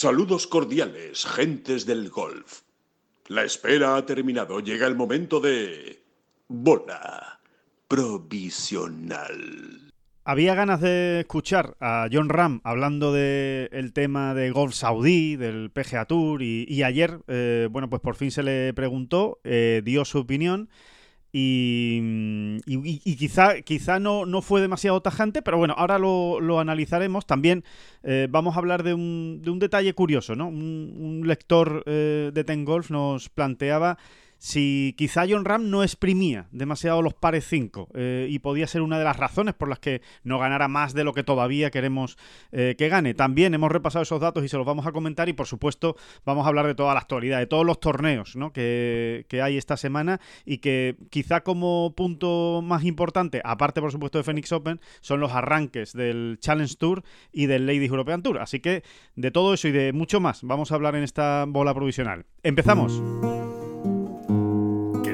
Saludos cordiales, gentes del golf. La espera ha terminado. Llega el momento de... Bola provisional. Había ganas de escuchar a John Ram hablando del tema de golf saudí, del PGA Tour, y, ayer, eh, bueno, pues por fin se le preguntó, eh, dio su opinión. Y, quizá, quizá no, no, fue demasiado tajante, pero bueno, ahora lo, analizaremos. También eh, vamos a hablar de un, de un, detalle curioso, ¿no? Un, lector de Ten Golf nos planteaba si quizá John Ram no exprimía demasiado los pares 5 eh, y podía ser una de las razones por las que no ganara más de lo que todavía queremos eh, que gane. También hemos repasado esos datos y se los vamos a comentar y por supuesto vamos a hablar de toda la actualidad, de todos los torneos que, hay esta semana y que quizá como punto más importante, aparte por supuesto de Phoenix Open, son los arranques del Challenge Tour y del Ladies European Tour. Así que de todo eso y de mucho más vamos a hablar en esta bola provisional. Empezamos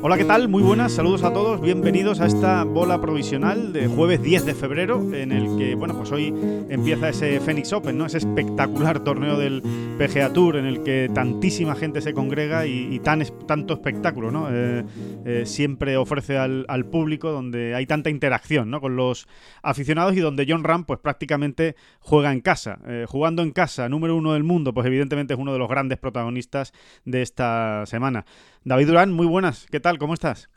Hola, ¿qué tal? Muy buenas, saludos a todos, bienvenidos a esta bola provisional de jueves 10 de febrero, en el que, bueno, pues hoy empieza ese Phoenix Open, ¿no? Ese espectacular torneo del PGA Tour en el que tantísima gente se congrega y, tan, tanto espectáculo, ¿no? Eh, eh, siempre ofrece al, público, donde hay tanta interacción, ¿no? Con los aficionados y donde John Ram, pues prácticamente juega en casa. Eh, jugando en casa, número uno del mundo, pues evidentemente es uno de los grandes protagonistas de esta semana. David Durán, muy buenas. ¿Qué tal? ¿Cómo estás?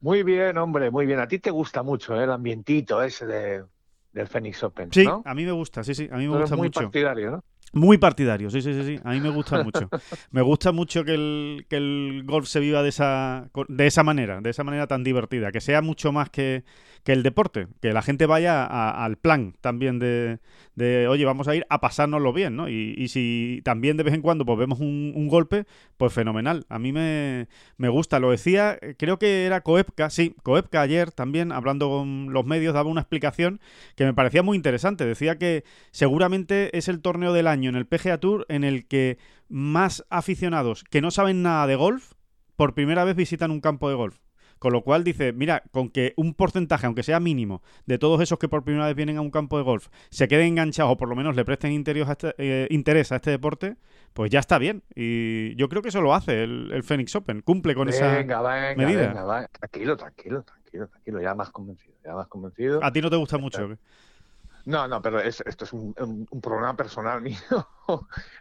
Muy bien, hombre, muy bien. A ti te gusta mucho ¿eh? el ambientito ese de, del Phoenix Open, Sí, a mí me gusta, sí, sí, a mí me gusta muy mucho. partidario, ¿no? Muy partidario, sí, sí, sí, sí. A mí me gusta mucho. Me gusta mucho que el, que el golf se viva de esa, de esa manera, de esa manera tan divertida, que sea mucho más que, que el deporte, que la gente vaya al plan también de, oye, vamos a ir a pasárnoslo bien, ¿no? Y, y si también de vez en cuando pues vemos un, un golpe, pues fenomenal. A mí me, me, gusta, lo decía, creo que era Coepka, sí, Coepka ayer también, hablando con los medios, daba una explicación que me parecía muy interesante. Decía que seguramente es el torneo del año en el PGA Tour en el que más aficionados que no saben nada de golf por primera vez visitan un campo de golf. Con lo cual dice, mira, con que un porcentaje, aunque sea mínimo, de todos esos que por primera vez vienen a un campo de golf se queden enganchados o por lo menos le presten este, eh, interés a este deporte, pues ya está bien. Y yo creo que eso lo hace el, Phoenix Open, cumple con esa venga, medida. Venga, Tranquilo, tranquilo, tranquilo, tranquilo, ya más convencido, ya más convencido. ¿A ti no te gusta mucho? No, no, pero esto es un, programa personal mío.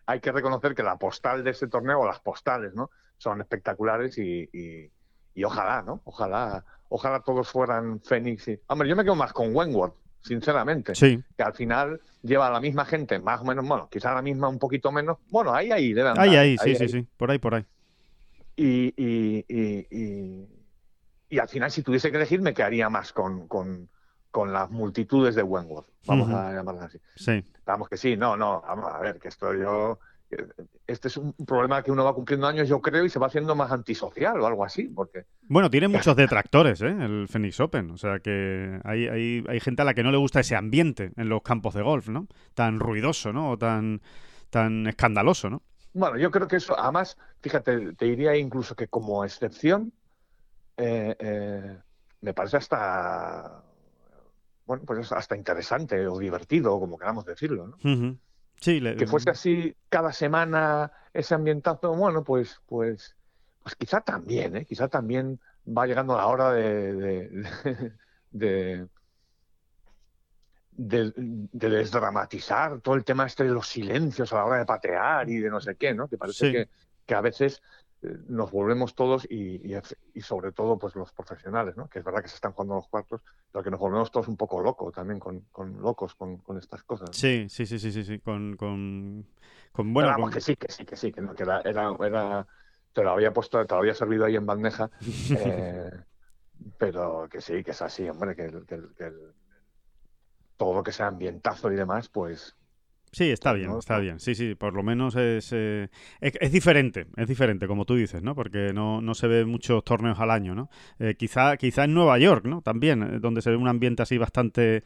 Hay que reconocer que la postal de ese torneo, o las postales, ¿no? Son espectaculares y y ojalá, ¿no? Ojalá, ojalá todos fueran Fénix. Y... Hombre, yo me quedo más con Wentworth, sinceramente. Sí. Que al final lleva a la misma gente, más o menos, bueno, quizá la misma un poquito menos. Bueno, ahí, ahí, Ahí, ahí, sí, sí, sí. Por ahí, por ahí. Y, y, y, y, al final, si tuviese que elegir, me quedaría más con, con, con las multitudes de Wentworth. Vamos a llamarlas así. Sí. Vamos que sí, no, no, vamos a ver, que esto yo este es un problema que uno va cumpliendo años, yo creo, y se va haciendo más antisocial o algo así, porque... Bueno, tiene muchos detractores, ¿eh? El Phoenix Open, o sea que hay, hay, hay, gente a la que no le gusta ese ambiente en los campos de golf, ¿no? Tan ruidoso, ¿no? O tan, tan escandaloso, ¿no? Bueno, yo creo que eso, además, fíjate, te diría incluso que como excepción, eh, eh, me parece hasta, bueno, pues hasta interesante o divertido, como queramos decirlo, ¿no? Que fuese así cada semana ese ambientazo, bueno, pues, pues, pues quizá también, ¿eh? quizá también va llegando la hora de, de, de, desdramatizar todo el tema este de los silencios a la hora de patear y de no sé qué, ¿no? Que parece que, que a veces nos volvemos todos y, y, sobre todo pues los profesionales, ¿no? que es verdad que se están jugando los cuartos, pero que nos volvemos todos un poco locos también con, con locos con, con, estas cosas. Sí, sí, sí, sí, sí, sí, con, con, con bueno, que sí, que sí, que sí, que, no, que era, era, era, te lo había puesto, te lo había servido ahí en bandeja, eh, pero que sí, que es así, hombre, que, que, que todo lo que sea ambientazo y demás, pues Sí, está bien, está bien. Sí, sí, por lo menos es, eh, es, diferente, es diferente, como tú dices, ¿no? Porque no, no se ve muchos torneos al año, ¿no? Eh, quizá, quizá en Nueva York, ¿no? También, eh, donde se ve un ambiente así bastante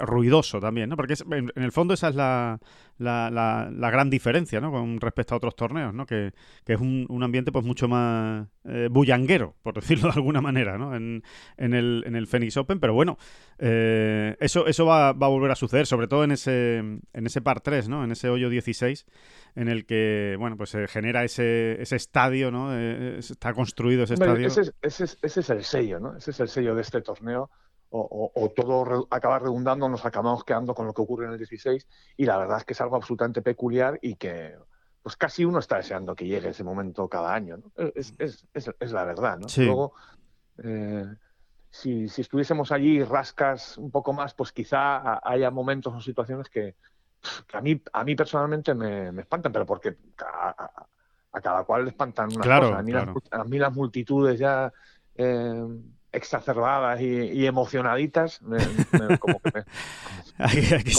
ruidoso también, ¿no? Porque en, el fondo esa es la, la, la, gran diferencia, ¿no? Con respecto a otros torneos, ¿no? Que, que es un, un, ambiente pues mucho más bullanguero, por decirlo de alguna manera, ¿no? En, en, el, en el Phoenix Open, pero bueno, eso, eso va, va, a volver a suceder, sobre todo en ese en ese par 3, ¿no? En ese hoyo 16, en el que, bueno, pues se genera ese, ese estadio, ¿no? Eh, está construido ese estadio. Ese es, ese, es, el sello, ¿no? Ese es el sello de este torneo. O, todo acaba redundando, nos acabamos quedando con lo que ocurre en el 16 y la verdad es que es algo absolutamente peculiar y que pues casi uno está deseando que llegue ese momento cada año. ¿no? Es, es, la verdad. ¿no? Luego, eh, si, si, estuviésemos allí rascas un poco más, pues quizá haya momentos o situaciones que, que a mí, a mí personalmente me, espantan, pero porque a, cada cual le espantan una cosa. A mí, las, a mí, las, multitudes ya eh, exacerbadas y, emocionaditas, como que hay, que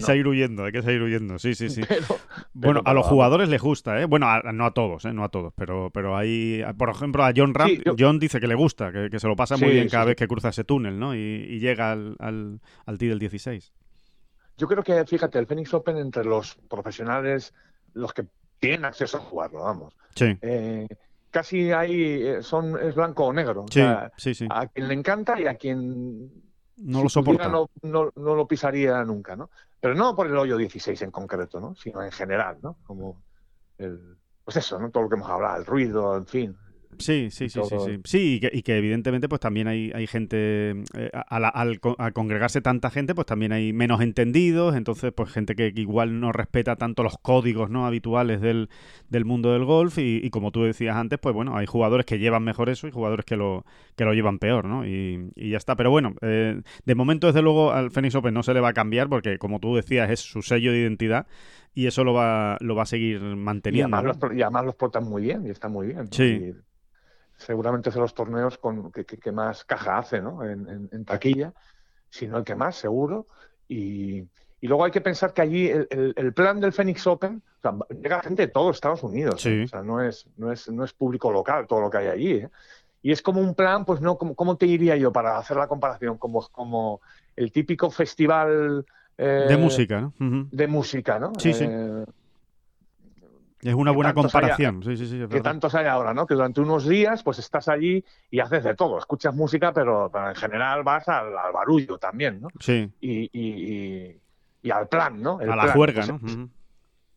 salir, huyendo, hay que salir huyendo, sí, sí, sí. bueno, a los jugadores les gusta, ¿eh? Bueno, no a todos, ¿eh? No a todos, pero, pero hay, por ejemplo, a John Ram, John dice que le gusta, que, se lo pasa muy bien cada vez que cruza ese túnel, ¿no? Y, llega al, al, al del 16. Yo creo que, fíjate, el Phoenix Open entre los profesionales, los que tienen acceso a jugarlo, vamos. Sí. Eh, casi hay, eh, son, es blanco o negro. Sí, sí, sí. A quien le encanta y a quien no lo soporta. No, no, lo pisaría nunca, ¿no? Pero no por el hoyo 16 en concreto, ¿no? Sino en general, ¿no? Como el, pues eso, ¿no? Todo lo que hemos hablado, el ruido, en fin, Sí, sí, sí, sí, sí. Sí, y que, evidentemente pues también hay, hay gente, eh, al, congregarse tanta gente pues también hay menos entendidos, entonces pues gente que, igual no respeta tanto los códigos no habituales del, del mundo del golf y, como tú decías antes, pues bueno, hay jugadores que llevan mejor eso y jugadores que lo, que lo llevan peor, ¿no? Y, ya está. Pero bueno, eh, de momento desde luego al Phoenix Open no se le va a cambiar porque como tú decías es su sello de identidad y eso lo va, lo va a seguir manteniendo. Y además, los, y además los portan muy bien y está muy bien. Sí seguramente es de los torneos con, que, más caja hace ¿no? en, taquilla, si no el que más, seguro. Y, luego hay que pensar que allí el, plan del Phoenix Open, llega gente de todo Estados Unidos, ¿eh? o sea, no es, no, es, no es público local todo lo que hay allí. ¿eh? Y es como un plan, pues no, como, ¿cómo te diría yo para hacer la comparación? Como, como el típico festival... Eh, de música, ¿no? De música, ¿no? Sí, sí es una buena comparación, sí, sí, sí. que tantos hay ahora, ¿no? Que durante unos días, pues estás allí y haces de todo. Escuchas música, pero, en general vas al, barullo también, ¿no? Sí. Y, y, al plan, ¿no? a la juerga, ¿no?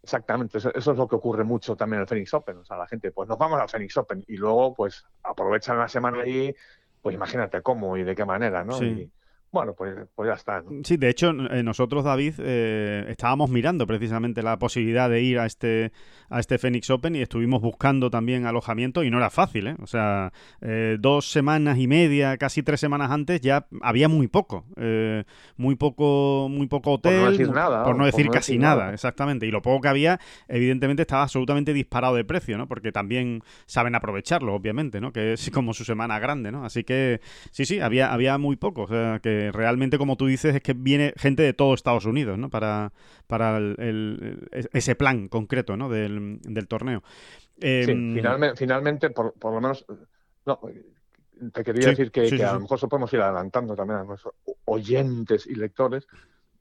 Exactamente, eso, es lo que ocurre mucho también en el Phoenix Open. O sea, la gente, pues nos vamos al Phoenix Open y luego, pues aprovechan la semana allí, pues imagínate cómo y de qué manera, ¿no? Sí. Bueno, pues, pues ya está. Sí, de hecho, eh, nosotros, David, eh, estábamos mirando precisamente la posibilidad de ir a este, a este Phoenix Open y estuvimos buscando también alojamiento y no era fácil, ¿eh? O sea, eh, dos semanas y media, casi tres semanas antes, ya había muy poco. muy poco muy poco hotel. Por no decir nada. Por no decir casi nada. exactamente. Y lo poco que había, evidentemente, estaba absolutamente disparado de precio, ¿no? Porque también saben aprovecharlo, obviamente, ¿no? Que es como su semana grande, ¿no? Así que, sí, sí, había, había muy poco. O sea, que realmente, como tú dices, es que viene gente de todo Estados Unidos, ¿no? Para, para ese plan concreto, ¿no? Del, torneo. Em, finalmente, finalmente por, lo menos, no, te quería decir que, a lo mejor eso podemos ir adelantando también a nuestros oyentes y lectores.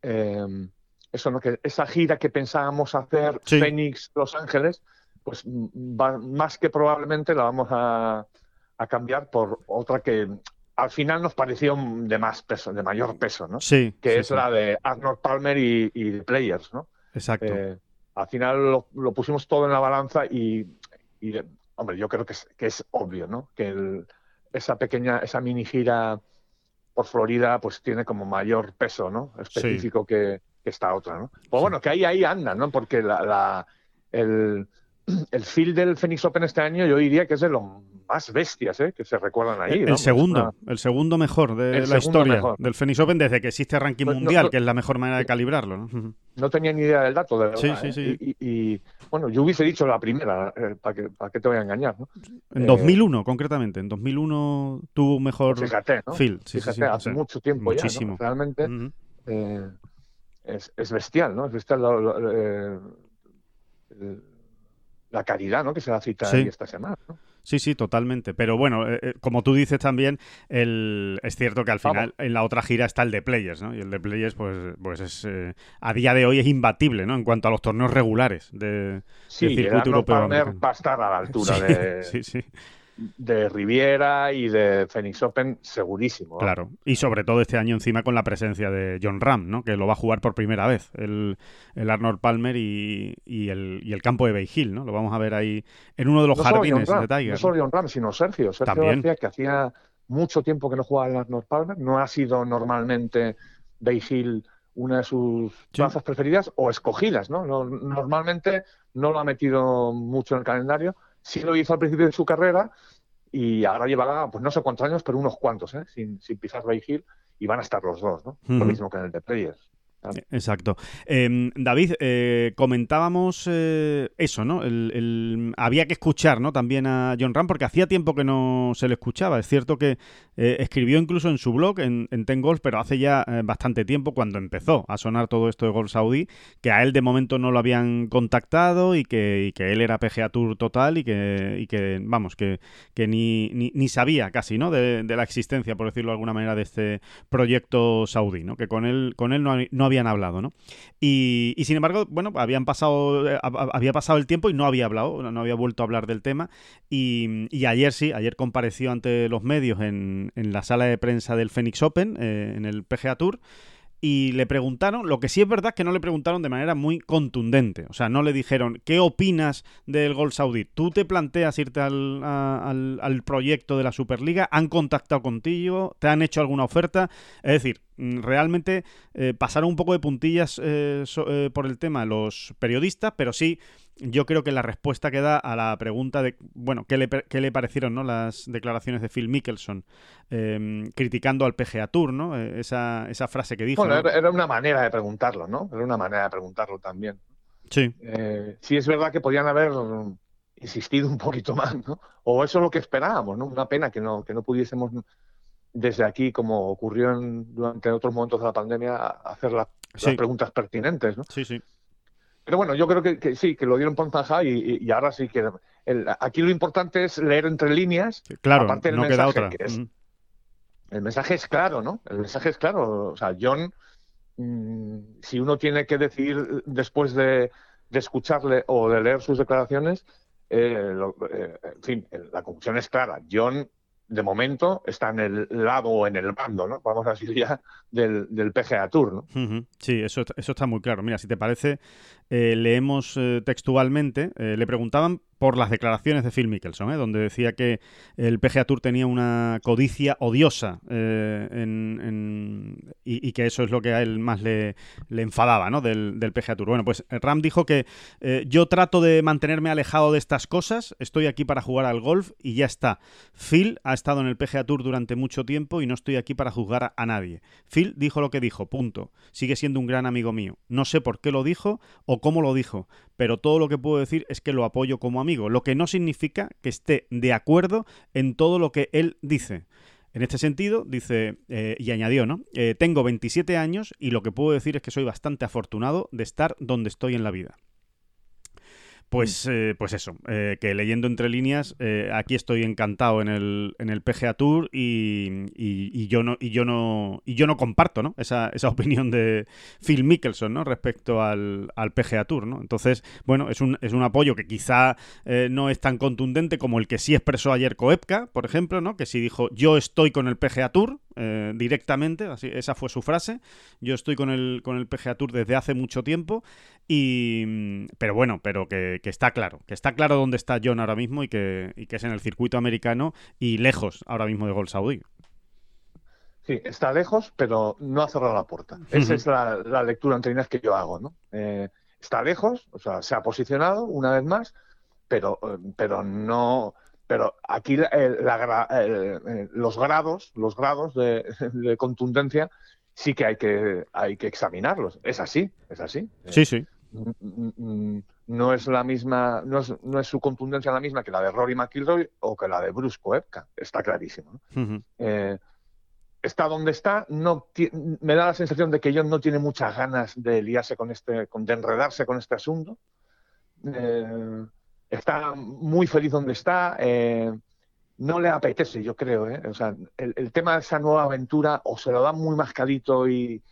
Em, eso, ¿no? Que esa gira que pensábamos hacer, Phoenix, Los Ángeles, pues más que probablemente la vamos a, a cambiar por otra que al final nos pareció de más peso, de mayor peso, ¿no? Sí. Que es la de Arnold Palmer y, y Players, ¿no? Exacto. Eh, al final lo, pusimos todo en la balanza y, hombre, yo creo que es, que es obvio, ¿no? Que esa pequeña, esa mini gira por Florida, pues tiene como mayor peso, ¿no? Específico que, esta otra, ¿no? Pues bueno, que ahí, ahí anda, ¿no? Porque la, el, el field del Phoenix Open este año yo diría que es de lo más bestias ¿eh? que se recuerdan ahí. El, segundo, el segundo mejor de la historia del Phoenix Open desde que existe ranking mundial, que es la mejor manera de calibrarlo. ¿no? no tenía ni idea del dato, de verdad. Sí, sí, ¿eh? sí. Y, bueno, yo hubiese dicho la primera, eh, ¿para, que, ¿para qué te voy a engañar? ¿no? En 2001, concretamente. En 2001 tuvo un mejor fíjate, ¿no? field. fíjate, hace mucho tiempo muchísimo. ya, realmente. es, es bestial, ¿no? Es bestial eh, el- la caridad, ¿no? Que se va a citar Sí. ahí esta semana, ¿no? Sí, sí, totalmente. Pero bueno, eh, eh, como tú dices también, el... es cierto que al Vamos. final en la otra gira está el de Players, ¿no? Y el de Players, pues, pues es eh, a día de hoy es imbatible, ¿no? En cuanto a los torneos regulares de, Sí, del el circuito europeo. Va a estar a la altura Sí, de, sí, sí, de Riviera y de Phoenix Open, segurísimo. ¿no? claro. Y sobre todo este año encima con la presencia de John Ram, ¿no? Que lo va a jugar por primera vez, el, el Arnold Palmer y, y el, y el campo de Bay Hill, ¿no? Lo vamos a ver ahí en uno de los no jardines Ram, de Tiger. no solo John Ram, sino Sergio. Sergio También. García, que hacía mucho tiempo que no jugaba en Arnold Palmer, no ha sido normalmente Bay Hill una de sus Sí. plazas preferidas o escogidas, ¿no? No- Normalmente no lo ha metido mucho en el calendario, sí lo hizo al principio de su carrera y ahora llevará, pues no sé cuántos años, pero unos cuantos, ¿eh? Sin, sin pisar Bay Hill y van a estar los dos, ¿no? Lo mismo que en el de Players. Exacto. Eh, David, eh, comentábamos eh, eso, ¿no? El, había que escuchar, ¿no? También a John Ram, porque hacía tiempo que no se le escuchaba. Es cierto que eh, escribió incluso en su blog, en, en Ten Golf, pero hace ya bastante tiempo cuando empezó a sonar todo esto de Golf Saudí, que a él de momento no lo habían contactado y que, que él era PGA Tour total y que, y que vamos, que, que ni, ni, sabía casi, ¿no? De, la existencia, por decirlo de alguna manera, de este proyecto saudí, ¿no? Que con él, con él no, no habían hablado, ¿no? Y, sin embargo, bueno, habían pasado, eh, hab- había pasado el tiempo y no había hablado, no había vuelto a hablar del tema. Y, y ayer sí, ayer compareció ante los medios en, en la sala de prensa del Phoenix Open, eh, en el PGA Tour. Y le preguntaron, lo que sí es verdad es que no le preguntaron de manera muy contundente. O sea, no le dijeron, ¿qué opinas del Gol Saudí? ¿Tú te planteas irte al, a- al- al proyecto de la Superliga? ¿Han contactado contigo? ¿Te han hecho alguna oferta? Es decir, mm, realmente eh, pasaron un poco de puntillas eh, so- eh, por el tema los periodistas, pero sí, yo creo que la respuesta que da a la pregunta de, bueno, ¿qué le, qué le parecieron ¿no? las declaraciones de Phil Mickelson eh, criticando al PGA Tour, ¿no? Eh, esa, esa frase que dijo. Bueno, ¿no? era, una manera de preguntarlo, ¿no? Era una manera de preguntarlo también. Sí, Eh, sí es verdad que podían haber insistido un poquito más, ¿no? O eso es lo que esperábamos, ¿no? Una pena que no, que no pudiésemos desde aquí, como ocurrió en- durante otros momentos de la pandemia, hacer la- Sí. las preguntas pertinentes, ¿no? sí, sí. Pero bueno, yo creo que, que sí, que lo dieron por zanjado y, ahora sí que... el- aquí lo importante es leer entre líneas. Claro, Aparte del no queda mensaje, otra. que es- Mm. El mensaje es claro, ¿no? El mensaje es claro. O sea, John, mm, si uno tiene que decir después de, de escucharle o de leer sus declaraciones, eh, lo- eh, en fin, la conclusión es clara. John, de momento, está en el lado o en el bando, ¿no? Vamos a decir ya, del, del PGA Tour, ¿no? Sí, eso, eso está muy claro. Mira, si te parece, eh, leemos eh, textualmente. eh, le preguntaban por las declaraciones de Phil Mickelson, donde decía que el PGA Tour tenía una codicia odiosa en- y, que eso es lo que a él más le, enfadaba ¿no? del, del PGA Tour. Bueno, pues Ram dijo que yo trato de mantenerme alejado de estas cosas, estoy aquí para jugar al golf y ya está. Phil ha estado en el PGA Tour durante mucho tiempo y no estoy aquí para juzgar a, a nadie. Phil dijo lo que dijo, punto. Sigue siendo un gran amigo mío. No sé por qué lo dijo o cómo lo dijo, pero todo lo que puedo decir es que lo apoyo como amigo, lo que no significa que esté de acuerdo en todo lo que él dice. En este sentido, dice, eh, y añadió, ¿no? Eh, tengo 27 años y lo que puedo decir es que soy bastante afortunado de estar donde estoy en la vida. Pues, eh, pues eso, eh, que leyendo entre líneas, eh, aquí estoy encantado en el, en el PGA Tour y, y- y yo no y yo no y yo no comparto, ¿no? Esa, esa opinión de Phil Mickelson, ¿no? Respecto al, al PGA Tour, ¿no? Entonces, bueno, es un, es un apoyo que quizá eh, no es tan contundente como el que sí expresó ayer Koepka, por ejemplo, ¿no? Que sí dijo yo estoy con el PGA Tour eh, directamente, así, esa fue su frase. Yo estoy con el con el PGA Tour desde hace mucho tiempo y mm, pero bueno, pero que, que está claro, que está claro dónde está John ahora mismo y que, y que es en el circuito americano y lejos ahora mismo de Gol Saudí. Sí, está lejos, pero no ha cerrado la puerta. Esa es la, la lectura entre líneas que yo hago, ¿no? Eh, está lejos, o sea, se ha posicionado una vez más, pero, eh, pero no. Pero aquí el- la eh, los grados, los grados de, de contundencia sí que hay que hay que examinarlos. Es así, es así. Eh, Sí, sí. mm, mm, mm, no es la misma, no es, no es su contundencia la misma que la de Rory McIlroy o que la de Bruce Koepka, está clarísimo. Eh, está donde está, no me da la sensación de que John no tiene muchas ganas de liarse con este, de enredarse con este asunto. Eh, está muy feliz donde está. Eh, no le apetece, yo creo. ¿eh? O sea, el, tema de esa nueva aventura o se lo da muy mascadito y,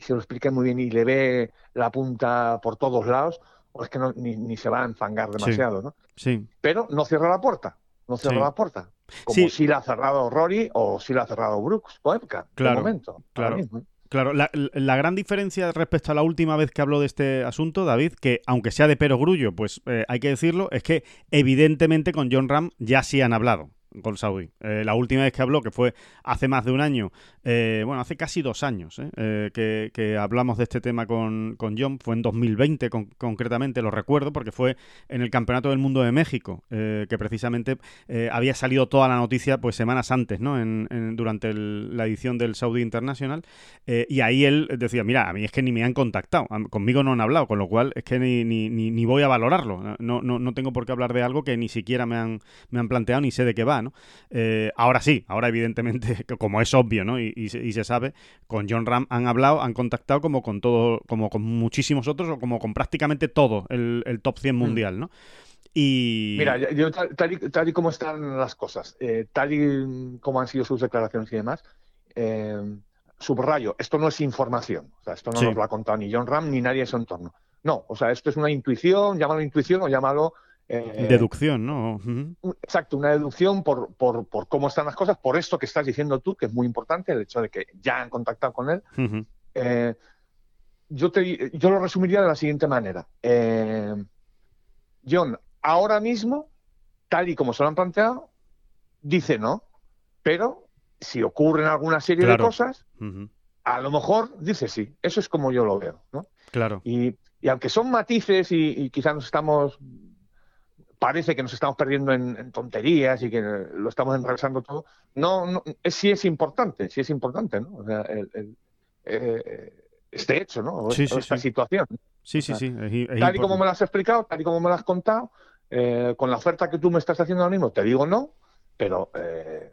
se lo explique muy bien y le ve la punta por todos lados, o es que ni, se va a enfangar demasiado, ¿no? Sí. Pero no cierra la puerta, no cierra la puerta. Como si la ha cerrado Rory o si la ha cerrado Brooks o Claro, momento. Claro. Claro, la, gran diferencia respecto a la última vez que habló de este asunto, David, que aunque sea de pero grullo, pues eh, hay que decirlo, es que evidentemente con John Ram ya sí han hablado. Gol Saudi. Eh, la última vez que habló, que fue hace más de un año, eh, bueno, hace casi dos años eh, que, hablamos de este tema con, John, fue en 2020 concretamente, lo recuerdo, porque fue en el Campeonato del Mundo de México, que precisamente había salido toda la noticia pues semanas antes, ¿no? En, durante la edición del Saudi International, y ahí él decía, mira, a mí es que ni me han contactado, conmigo no han hablado, con lo cual es que ni, ni, ni, voy a valorarlo, no, no, no tengo por qué hablar de algo que ni siquiera me han, me han planteado ni sé de qué va, ¿no? Eh, ahora sí, ahora evidentemente, como es obvio, ¿no? Y, se sabe, con John Ram han hablado, han contactado como con todo, como con muchísimos otros, o como con prácticamente todo el, top 100 mm. mundial, ¿no? Y... Mira, yo, tal, y, como están las cosas, eh, tal y como han sido sus declaraciones y demás, eh, subrayo, esto no es información, o sea, esto no nos lo ha contado ni John Ram ni nadie de su entorno. No, o sea, esto es una intuición, llámalo intuición o llámalo eh, deducción, ¿no? Exacto, una deducción por, por, por, cómo están las cosas, por esto que estás diciendo tú, que es muy importante, el hecho de que ya han contactado con él. Eh, yo, te, yo lo resumiría de la siguiente manera. Eh, John, ahora mismo, tal y como se lo han planteado, dice no, pero si ocurren alguna serie de cosas, a lo mejor dice sí. Eso es como yo lo veo, ¿no? Claro. Y, y aunque son matices y, y quizás nos estamos parece que nos estamos perdiendo en, tonterías y que lo estamos enrevesando todo. No, no es, sí es importante, sí es importante, ¿no? O sea, el, eh, este hecho, ¿no? esta situación. Sí, sí, sí. tal y como me lo has explicado, tal y como me lo has contado, eh, con la oferta que tú me estás haciendo ahora mismo, te digo no, pero... Eh,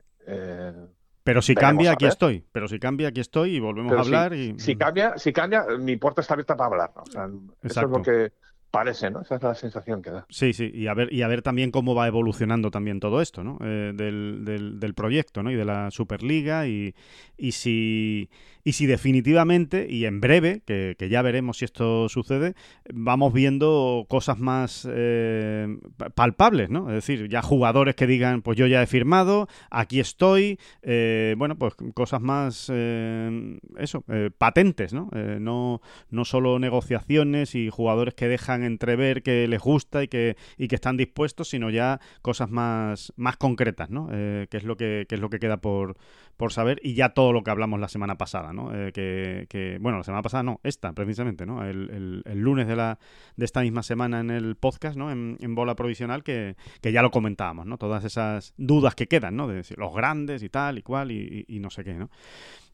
pero si cambia, aquí estoy. Pero si cambia, aquí estoy y volvemos a hablar. Si, y... si cambia, si cambia, mi puerta está abierta para hablar. O sea, eso es lo que, Parece, ¿no? Esa es la sensación que da. Sí, sí, y a ver, y a ver también cómo va evolucionando también todo esto, ¿no? Eh, del, del, proyecto, ¿no? Y de la Superliga y, y si y si definitivamente, y en breve, que, ya veremos si esto sucede, vamos viendo cosas más eh, palpables, ¿no? Es decir, ya jugadores que digan, pues yo ya he firmado, aquí estoy, eh, bueno, pues cosas más, eh, eso, patentes, ¿no? ¿no? No solo negociaciones y jugadores que dejan entrever que les gusta y que, y que están dispuestos, sino ya cosas más, más concretas, ¿no? que, es lo que, que es lo que queda por, por saber y ya todo lo que hablamos la semana pasada, ¿no? Eh, que, bueno, la semana pasada no, esta precisamente, ¿no? El, lunes de, la, de esta misma semana en el podcast, ¿no? En, bola provisional que, ya lo comentábamos, ¿no? Todas esas dudas que quedan, ¿no? De los grandes y tal y cual y, no sé qué, ¿no?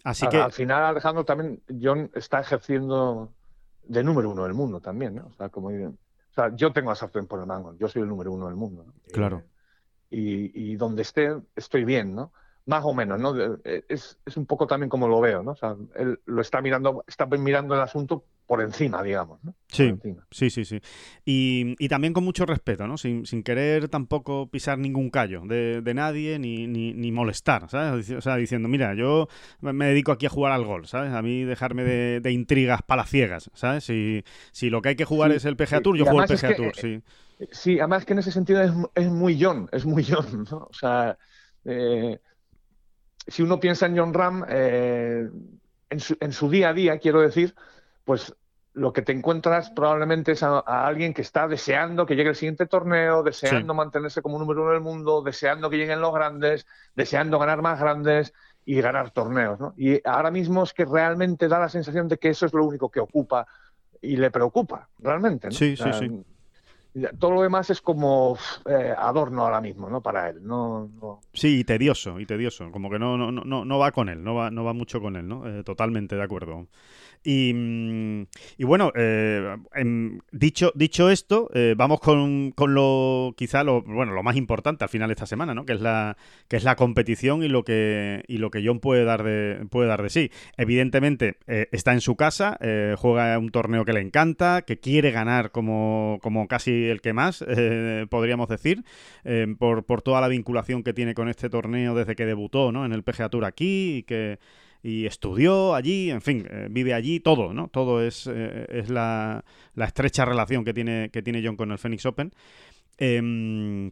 Así que... Al final, Alejandro, también John está ejerciendo de número uno del mundo también, ¿no? O sea, como o sea, yo tengo la sartén por el mango, yo soy el número uno del mundo. Claro. y, y, donde esté, estoy bien, ¿no? Más o menos, ¿no? Eh, es, es, un poco también como lo veo, ¿no? O sea, él lo está mirando, está mirando el asunto por encima, digamos, ¿no? Sí, sí, sí, sí. Y, y, también con mucho respeto, ¿no? Sin, sin querer tampoco pisar ningún callo de, de nadie ni, ni, ni, molestar, ¿sabes? O sea, diciendo, mira, yo me dedico aquí a jugar al gol, ¿sabes? A mí dejarme de, de intrigas palaciegas, ¿sabes? Si, si lo que hay que jugar es el PGA Tour, yo juego el PGA Tour, sí. Sí, además que en ese sentido es, es muy John, es muy John, ¿no? O sea... Eh, si uno piensa en John Ram, eh, en, su, día a día, quiero decir, pues lo que te encuentras probablemente es a, alguien que está deseando que llegue el siguiente torneo, deseando mantenerse como número uno del mundo, deseando que lleguen los grandes, deseando ganar más grandes y ganar torneos. ¿no? Y ahora mismo es que realmente da la sensación de que eso es lo único que ocupa y le preocupa, realmente. ¿no? Sí, sí, sí todo lo demás es como eh, adorno ahora mismo, ¿no? Para él, no, Sí, y tedioso, y tedioso, como que no, no, no, no va con él, no va, no va mucho con él, ¿no? Eh, totalmente de acuerdo. Y, mm, y bueno, eh, em, dicho, dicho esto, eh, vamos con, con, lo quizá lo, bueno, lo más importante al final de esta semana, ¿no? Que es la, que es la competición y lo que, y lo que John puede dar de, puede dar de sí. Evidentemente, eh, está en su casa, juega un torneo que le encanta, que quiere ganar como, como casi el que más, podríamos decir, por, por toda la vinculación que tiene con este torneo desde que debutó, ¿no? En el PGA Tour aquí y que y estudió allí, en fin, eh, vive allí, todo, ¿no? Todo es, eh, es la, la, estrecha relación que tiene, que tiene John con el Phoenix Open. Em,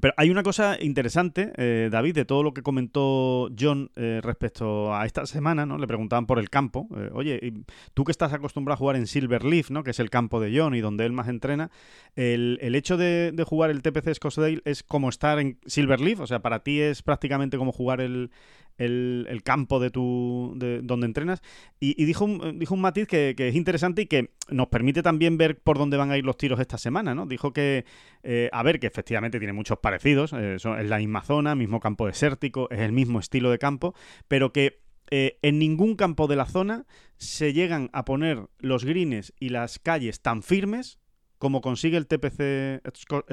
pero hay una cosa interesante, eh, David, de todo lo que comentó John respecto a esta semana, ¿no? Le preguntaban por el campo. Oye, tú que estás acostumbrado a jugar en Silverleaf, ¿no? Que es el campo de John y donde él más entrena, el, el hecho de, de, jugar el TPC Scottsdale es como estar en Silverleaf, o sea, para ti es prácticamente como jugar el, el, campo de tu de donde entrenas y, dijo, un, dijo un matiz que, es interesante y que nos permite también ver por dónde van a ir los tiros esta semana, ¿no? Dijo que, eh, a ver, que efectivamente tiene muchos parecidos, eh, es la misma zona, mismo campo desértico, es el mismo estilo de campo, pero que eh, en ningún campo de la zona se llegan a poner los greens y las calles tan firmes como consigue el TPC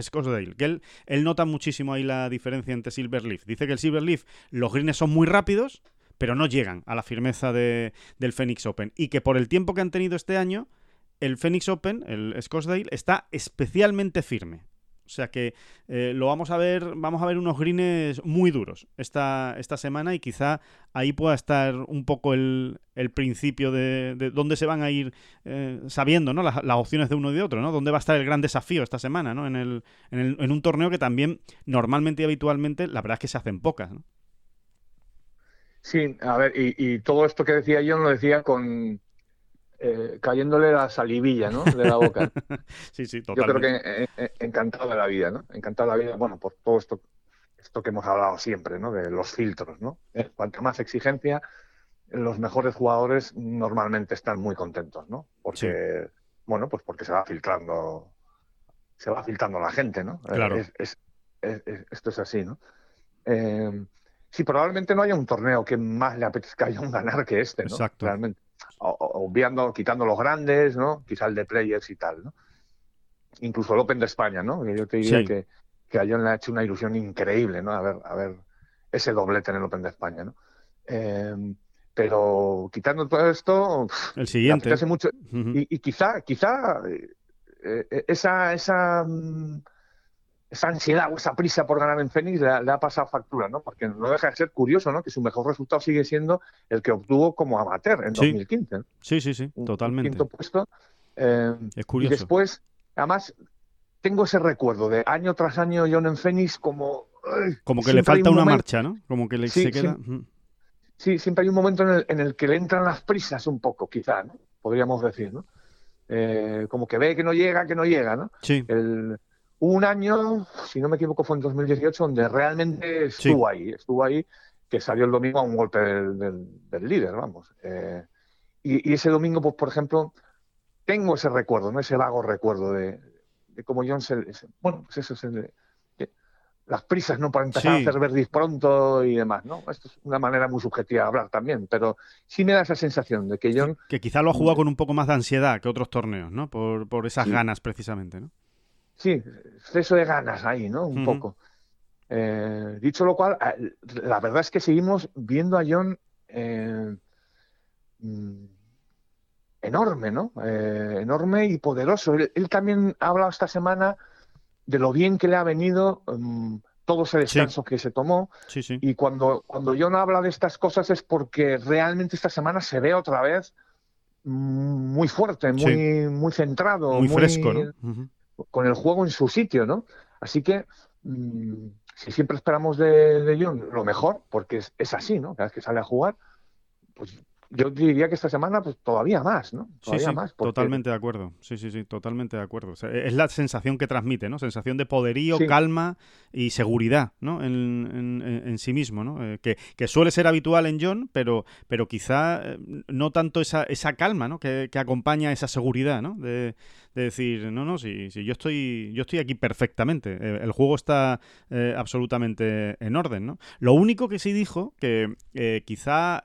Scottsdale. Que él, él nota muchísimo ahí la diferencia entre Silverleaf. Dice que el Silverleaf, los greens son muy rápidos, pero no llegan a la firmeza de, del Phoenix Open. Y que por el tiempo que han tenido este año, el Phoenix Open, el Scottsdale, está especialmente firme. O sea que eh, lo vamos a ver, vamos a ver unos greens muy duros esta, esta semana y quizá ahí pueda estar un poco el, principio de, dónde se van a ir eh, sabiendo ¿no? Las, opciones de uno y de otro, ¿no? Dónde va a estar el gran desafío esta semana, ¿no? En, el, en, el, en un torneo que también normalmente y habitualmente la verdad es que se hacen pocas, ¿no? Sí, a ver, y, y todo esto que decía yo lo decía con, eh, cayéndole la salivilla, ¿no? De la boca. sí, sí, totalmente. Yo creo que eh, eh, encantado de la vida, ¿no? Encantado de la vida, bueno, por todo esto, esto que hemos hablado siempre, ¿no? De los filtros, ¿no? Cuanto más exigencia, los mejores jugadores normalmente están muy contentos, ¿no? Porque, bueno, pues porque se va filtrando, se va filtrando la gente, ¿no? Claro. esto es así, ¿no? sí, probablemente no haya un torneo que más le apetezca a un ganar que este, ¿no? Exacto. Realmente obviando, quitando los grandes, ¿no? Quizá el de players y tal, ¿no? Incluso el Open de España, ¿no? yo te diría que, que a John le ha hecho una ilusión increíble, ¿no? A ver, a ver ese doblete en el Open de España, ¿no? Em, pero quitando todo esto, el siguiente. Mucho, y, quizá, quizá eh, eh, esa, esa mm, esa ansiedad o esa prisa por ganar en Fénix le ha, pasado factura, ¿no? Porque no deja de ser curioso, ¿no? Que su mejor resultado sigue siendo el que obtuvo como amateur en 2015. Sí, sí, sí, totalmente. quinto puesto. Eh, es curioso. Y después, además, tengo ese recuerdo de año tras año John en Fénix como... como que le falta una marcha, ¿no? Como que le se queda... Sí, siempre hay un momento en el, que le entran las prisas un poco, quizá, ¿no? Podríamos decir, ¿no? Eh, como que ve que no llega, que no llega, ¿no? Sí. El, un año, si no me equivoco, fue en 2018, donde realmente estuvo ahí, estuvo ahí, que salió el domingo a un golpe del, líder, vamos. Eh, y, ese domingo, pues, por ejemplo, tengo ese recuerdo, ¿no? ese vago recuerdo de, cómo John se, bueno, pues eso, se, las prisas, ¿no? Para empezar a hacer verdis pronto y demás, ¿no? Esto es una manera muy subjetiva de hablar también, pero sí me da esa sensación de que John... Que quizá lo ha jugado con un poco más de ansiedad que otros torneos, ¿no? Por, por esas ganas, precisamente, ¿no? Sí, exceso de ganas ahí, ¿no? Un poco. Eh, dicho lo cual, eh, la verdad es que seguimos viendo a John eh, mm, enorme, ¿no? enorme y poderoso. Él, también ha hablado esta semana de lo bien que le ha venido mm, todo ese descanso que se tomó. Sí, sí. Y cuando, cuando John habla de estas cosas es porque realmente esta semana se ve otra vez mm, muy fuerte, muy, muy centrado. Muy, fresco, ¿no? Con el juego en su sitio, ¿no? Así que mm, si siempre esperamos de, de, John lo mejor, porque es, es, así, ¿no? Cada vez que sale a jugar, pues yo diría que esta semana pues todavía más, ¿no? Todavía sí, sí, más. Totalmente de acuerdo. Sí, sí, sí, totalmente de acuerdo. es la sensación que transmite, ¿no? Sensación de poderío, calma y seguridad, ¿no? En, en, sí mismo, ¿no? Eh, que, que, suele ser habitual en John, pero, pero quizá eh, no tanto esa, esa calma, ¿no? Que, que acompaña esa seguridad, ¿no? De, de decir, no, no, sí, sí, yo estoy, yo estoy aquí perfectamente. Eh, el juego está eh, absolutamente en orden, ¿no? Lo único que sí dijo, que eh, quizá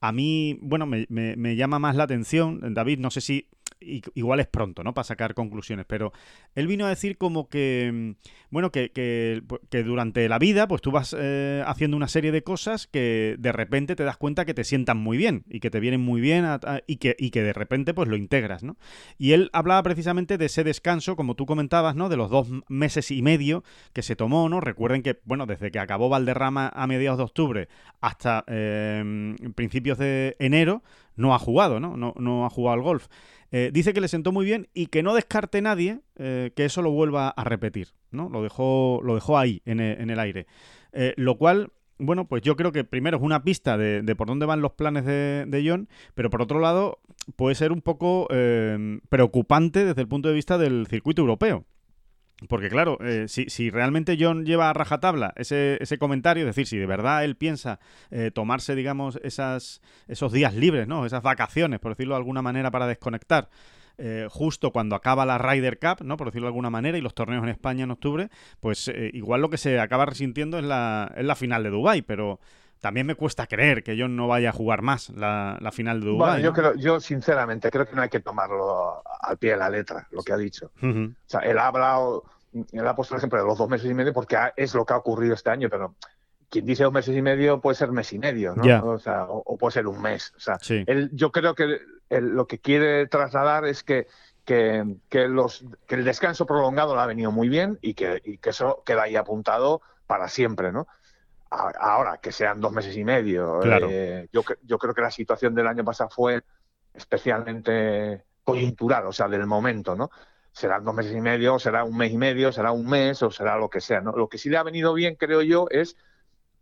a mí, bueno, me, me, llama más la atención, David, no sé si igual es pronto, ¿no? Para sacar conclusiones, pero él vino a decir como que, mm, bueno, que, que, durante la vida, pues tú vas eh, haciendo una serie de cosas que de repente te das cuenta que te sientan muy bien y que te vienen muy bien y, que, y que de repente pues lo integras, ¿no? Y él hablaba precisamente de ese descanso, como tú comentabas, ¿no? De los dos meses y medio que se tomó, ¿no? Recuerden que, bueno, desde que acabó Valderrama a mediados de octubre hasta eh, principios de enero, no ha jugado, ¿no? No, no ha jugado al golf. Eh, dice que le sentó muy bien y que no descarte nadie eh, que eso lo vuelva a repetir, ¿no? Lo dejó, lo dejó ahí, en e, el, aire. Eh, lo cual, bueno, pues yo creo que primero es una pista de, por dónde van los planes de, de, John, pero por otro lado puede ser un poco preocupante desde el punto de vista del circuito europeo. Porque claro, eh, si, si, realmente John lleva a rajatabla ese, ese comentario, es decir, si de verdad él piensa eh, tomarse, digamos, esas, esos días libres, ¿no? Esas vacaciones, por decirlo de alguna manera, para desconectar, eh, justo cuando acaba la Ryder Cup, ¿no? Por decirlo de alguna manera, y los torneos en España en octubre, pues igual lo que se acaba resintiendo es la, es la final de Dubai pero también me cuesta creer que John no vaya a jugar más la, la final de Dubai. Bueno, yo creo, yo sinceramente creo que no hay que tomarlo al pie de la letra, lo que ha dicho. O sea, él ha hablado, él ha puesto el ejemplo de los dos meses y medio porque es lo que ha ocurrido este año, pero quien dice dos meses y medio puede ser mes y medio, ¿no? O, sea, o, puede ser un mes. O sea, él, yo creo que lo que quiere trasladar es que que, que, los, que el descanso prolongado le ha venido muy bien y que, y que eso queda ahí apuntado para siempre, ¿no? Ahora que sean dos meses y medio. Eh, yo, yo creo que la situación del año pasado fue especialmente coyuntural, o sea, del momento, ¿no? Serán dos meses y medio, será un mes y medio, será un mes o será lo que sea, ¿no? Lo que sí le ha venido bien, creo yo, es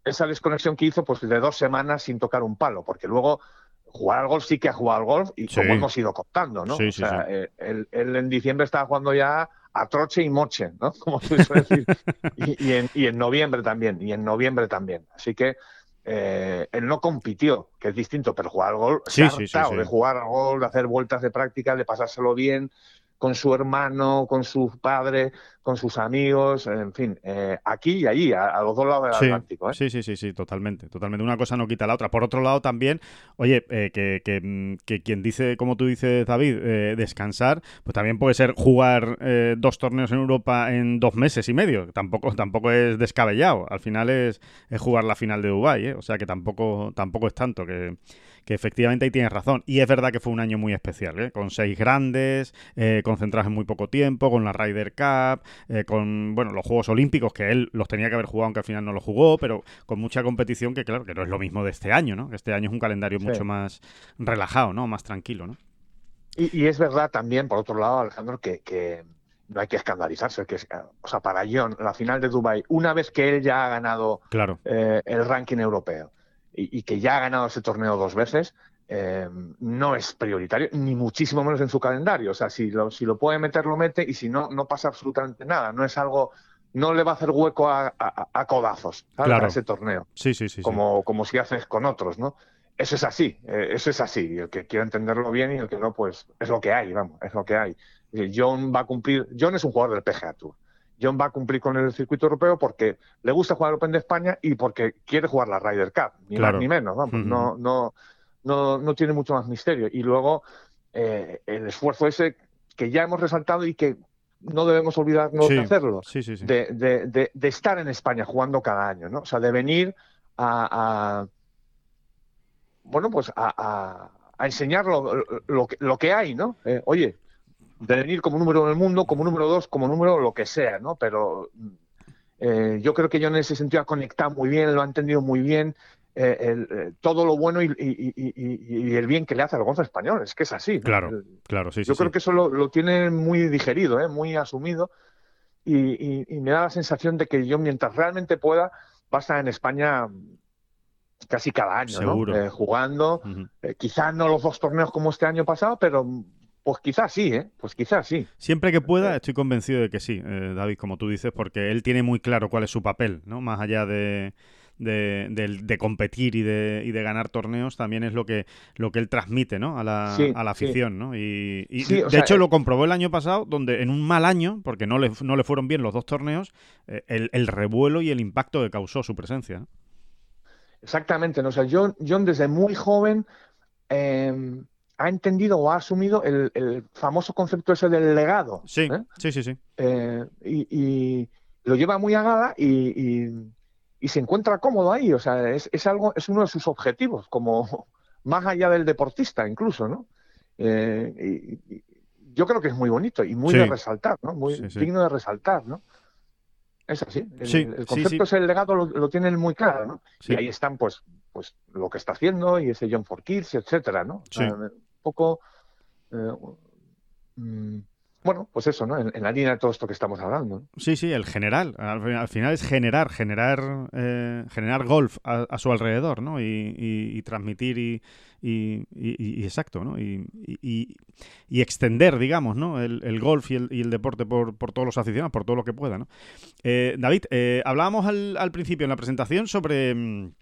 esa desconexión que hizo pues de dos semanas sin tocar un palo, porque luego jugar al golf sí que ha jugado al golf y como hemos ido contando, ¿no? o sea, eh, él, en diciembre estaba jugando ya a troche y moche, ¿no? Como tú decir. y, en, y, en, noviembre también, y en noviembre también. Así que eh, él no compitió, que es distinto, pero jugar al golf, se ha de jugar al golf, de hacer vueltas de práctica, de pasárselo bien, con su hermano, con su padre, con sus amigos, en fin, eh, aquí y allí, a, los dos lados del Atlántico. ¿eh? Sí, sí, sí, sí, totalmente, totalmente. Una cosa no quita la otra. Por otro lado, también, oye, eh, que, que, mm, que, quien dice, como tú dices, David, descansar, pues también puede ser jugar dos torneos en Europa en dos meses y medio. Tampoco, tampoco es descabellado. Al final es, es jugar la final de Dubái, o sea que tampoco, tampoco es tanto que que efectivamente ahí tienes razón. Y es verdad que fue un año muy especial, ¿eh? con seis grandes, eh, concentrados en muy poco tiempo, con la Ryder Cup, eh, con bueno los Juegos Olímpicos, que él los tenía que haber jugado, aunque al final no lo jugó, pero con mucha competición que claro, que no es lo mismo de este año, ¿no? Este año es un calendario mucho más relajado, ¿no? Más tranquilo, ¿no? Y, es verdad también, por otro lado, Alejandro, que, no hay que escandalizarse. Que, o sea, para John, la final de Dubai, una vez que él ya ha ganado claro. el ranking europeo, y, que ya ha ganado ese torneo dos veces, eh, no es prioritario, ni muchísimo menos en su calendario. O sea, si lo, si lo puede meter, lo mete, y si no, no pasa absolutamente nada. No es algo, no le va a hacer hueco a, codazos a ese torneo. Sí, sí, sí. Como, como si haces con otros, ¿no? Eso es así, eh, eso es así. El que quiera entenderlo bien y el que no, pues es lo que hay, vamos, es lo que hay. John va a cumplir, John es un jugador del PGA Tour. John va a cumplir con el circuito europeo porque le gusta jugar el Open de España y porque quiere jugar la Ryder Cup, ni más ni menos, vamos, no, no, no, no tiene mucho más misterio. Y luego eh, el esfuerzo ese que ya hemos resaltado y que no debemos olvidarnos de hacerlo, de, de, estar en España jugando cada año, ¿no? O sea, de venir a, bueno, pues a, a, enseñar lo, lo, lo, que hay, ¿no? Eh, oye, de venir como número del mundo, como número dos, como número lo que sea, ¿no? Pero eh, yo creo que yo en ese sentido ha conectado muy bien, lo ha entendido muy bien, eh, eh, todo lo bueno y, el bien que le hace al golf español, es que es así. Claro, claro, sí, Yo creo que eso lo, tiene muy digerido, ¿eh? muy asumido, y, me da la sensación de que yo, mientras realmente pueda, va a estar en España casi cada año, ¿no? jugando, quizás no los dos torneos como este año pasado, pero pues quizás sí, ¿eh? Pues quizás sí. Siempre que pueda, estoy convencido de que sí, eh, David, como tú dices, porque él tiene muy claro cuál es su papel, ¿no? Más allá de, de, competir y de, y de, ganar torneos también es lo que, lo que él transmite ¿no? a, la, a la afición. ¿no? Y, de hecho lo comprobó el año pasado, donde en un mal año, porque no le, no le fueron bien los dos torneos, eh, el, el, revuelo y el impacto que causó su presencia. Exactamente, ¿no? o sea, John, John desde muy joven em, ha entendido o ha asumido el, famoso concepto ese del legado. Sí, ¿eh? sí, sí, sí. Eh, y, lo lleva muy a gala y, se encuentra cómodo ahí. O sea, es, algo, es uno de sus objetivos, como más allá del deportista incluso, ¿no? Eh, y, yo creo que es muy bonito y muy de resaltar, ¿no? Muy digno de resaltar, ¿no? Es así. El, concepto es el legado lo, tienen muy claro, ¿no? Y ahí están, pues, pues lo que está haciendo y ese John for Kids, etcétera, ¿no? un poco. Eh, mm, bueno, pues eso, ¿no? En, la línea de todo esto que estamos hablando. Sí, sí, el general. Al, final es generar, generar, eh, generar golf a, su alrededor, ¿no? Y, transmitir y, y, exacto, ¿no? Y, extender, digamos, ¿no? El, golf y el, deporte por, por, todos los aficionados, por todo lo que pueda, ¿no? Eh, David, eh, hablábamos al, al, principio en la presentación sobre, mm,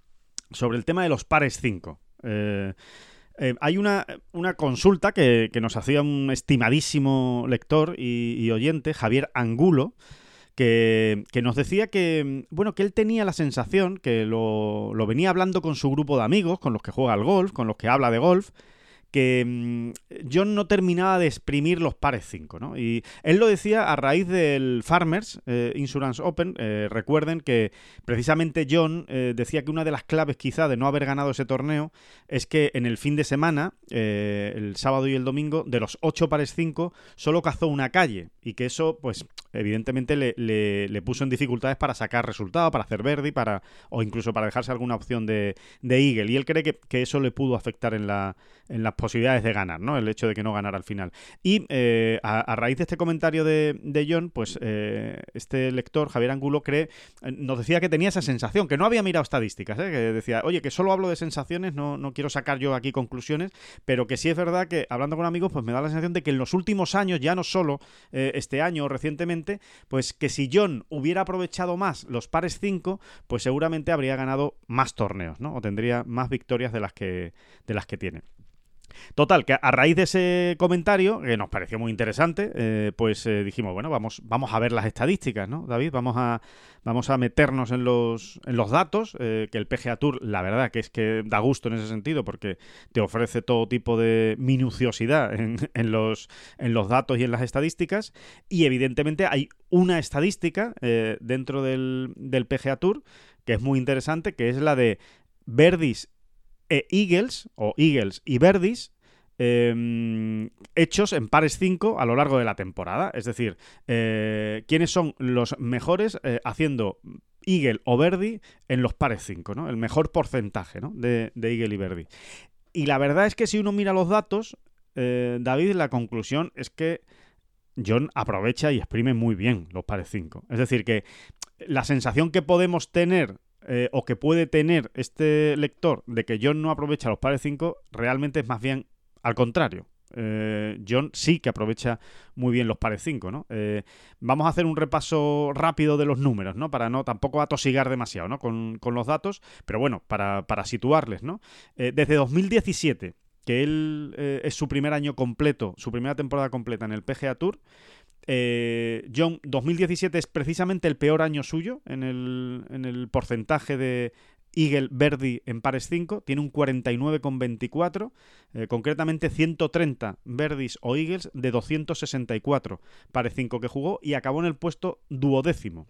sobre el tema de los pares 5. Eh, eh, hay una, consulta que, nos hacía un estimadísimo lector y, oyente, Javier Angulo, que, nos decía que, bueno, que él tenía la sensación, que lo, lo venía hablando con su grupo de amigos, con los que juega al golf, con los que habla de golf, que mm, John no terminaba de exprimir los pares 5, ¿no? Y él lo decía a raíz del Farmers eh, Insurance Open. Eh, recuerden que precisamente John eh, decía que una de las claves quizá de no haber ganado ese torneo es que en el fin de semana, el sábado y el domingo, de los 8 pares 5, solo cazó una calle y que eso, pues, evidentemente le, le, puso en dificultades para sacar resultados, para hacer verde, para, o incluso para dejarse alguna opción de, de Eagle. Y él cree que, que eso le pudo afectar en la, en las posibilidades de ganar, ¿no? El hecho de que no ganara al final. Y eh, a, raíz de este comentario de, John, pues eh, este lector, Javier Angulo, cree, eh, nos decía que tenía esa sensación, que no había mirado estadísticas, que decía, oye, que solo hablo de sensaciones, no, no quiero sacar yo aquí conclusiones, pero que sí es verdad que hablando con amigos, pues me da la sensación de que en los últimos años, ya no solo este año o recientemente, pues que si John hubiera aprovechado más los pares 5, pues seguramente habría ganado más torneos, ¿no? O tendría más victorias de las que, de las que tiene. Total, que a raíz de ese comentario, que nos pareció muy interesante, eh, pues eh, dijimos, bueno, vamos, vamos a ver las estadísticas, ¿no, David? Vamos a, vamos a meternos en los, en los datos, eh, que el PGA Tour, la verdad que es que da gusto en ese sentido, porque te ofrece todo tipo de minuciosidad en, los, en los datos y en las estadísticas, y evidentemente hay una estadística dentro del, del PGA Tour que es muy interesante, que es la de Verdis e Eagles, o Eagles y Verdis, em, hechos en pares 5 a lo largo de la temporada. Es decir, eh, quiénes son los mejores eh, haciendo Eagle o Verdi en los pares 5, ¿no? El mejor porcentaje ¿no? de, Eagle y Verdi. Y la verdad es que si uno mira los datos, eh, David, la conclusión es que John aprovecha y exprime muy bien los pares 5. Es decir, que la sensación que podemos tener eh, o que puede tener este lector de que John no aprovecha los pares 5, realmente es más bien al contrario. Eh, John sí que aprovecha muy bien los pares 5, ¿no? Eh, vamos a hacer un repaso rápido de los números, ¿no? Para no tampoco atosigar demasiado, ¿no? Con, los datos, pero bueno, para, para situarles, ¿no? desde 2017, que él es su primer año completo, su primera temporada completa en el PGA Tour, eh, John, 2017 es precisamente el peor año suyo en el, porcentaje de Eagle Verdi en pares 5, tiene un 49,24, eh, concretamente 130 Verdis o Eagles de 264 pares 5 que jugó y acabó en el puesto duodécimo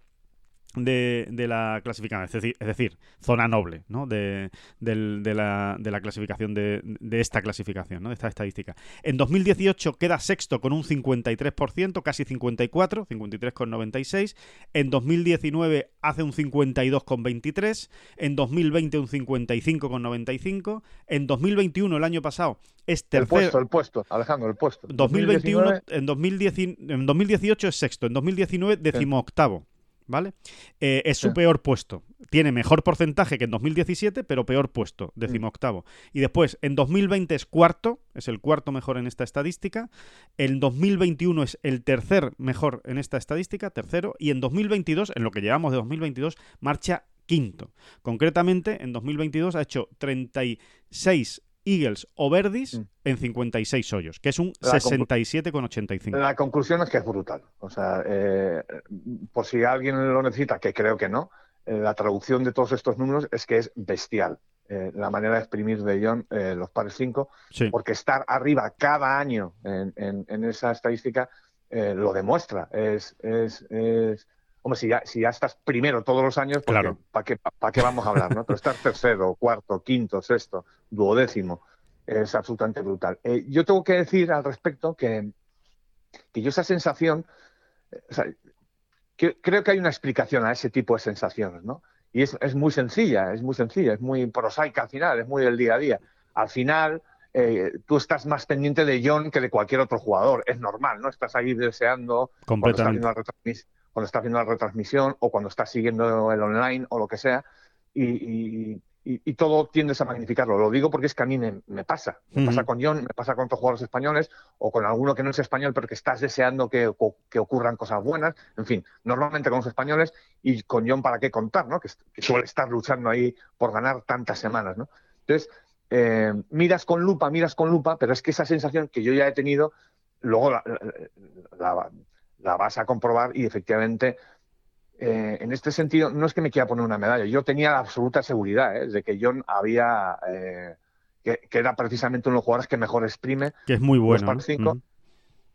de, la clasificación, es decir, es decir, zona noble ¿no? de, la, clasificación de, esta clasificación, ¿no? de esta estadística. En 2018 queda sexto con un 53%, casi 54, 53,96. En 2019 hace un 52,23. En 2020 un 55,95. En 2021, el año pasado, es tercero. El puesto, el puesto, Alejandro, el puesto. 2021, en, 2010, en 2018 es sexto, en 2019 decimoctavo. ¿Vale? Eh, es su peor puesto. Tiene mejor porcentaje que en 2017, pero peor puesto, decimoctavo. Y después, en 2020 es cuarto, es el cuarto mejor en esta estadística. En 2021 es el tercer mejor en esta estadística, tercero. Y en 2022, en lo que llevamos de 2022, marcha quinto. Concretamente, en 2022 ha hecho 36 Eagles o Verdis mm. en 56 hoyos, que es un 67,85. La conclusión es que es brutal. O sea, eh, por si alguien lo necesita, que creo que no, eh, la traducción de todos estos números es que es bestial. Eh, la manera de exprimir de John los pares 5, porque estar arriba cada año en, esa estadística lo demuestra. Es, es, es, Hombre, si ya, si ya estás primero todos los años, claro. ¿para qué, qué vamos a hablar? ¿no? Pero estar tercero, cuarto, quinto, sexto, duodécimo, es absolutamente brutal. Eh, yo tengo que decir al respecto que, que yo esa sensación, creo que hay una explicación a ese tipo de sensaciones, ¿no? Y es, es, muy sencilla, es muy sencilla, es muy prosaica al final, es muy del día a día. Al final, eh, tú estás más pendiente de John que de cualquier otro jugador. Es normal, ¿no? Estás ahí deseando Completamente cuando estás viendo la retransmisión o cuando estás siguiendo el online o lo que sea, y, todo tiendes a magnificarlo. Lo digo porque es que a mí me, pasa. Me pasa con John, me pasa con otros jugadores españoles o con alguno que no es español, pero que estás deseando que, ocurran cosas buenas. En fin, normalmente con los españoles y con John, ¿para qué contar? ¿no? Que, suele estar luchando ahí por ganar tantas semanas. ¿no? Entonces, eh, miras con lupa, miras con lupa, pero es que esa sensación que yo ya he tenido, luego la, la vas a comprobar y efectivamente eh, en este sentido no es que me quiera poner una medalla, yo tenía la absoluta seguridad ¿eh? de que John había eh, que, era precisamente uno de los jugadores que mejor exprime. Que es muy bueno.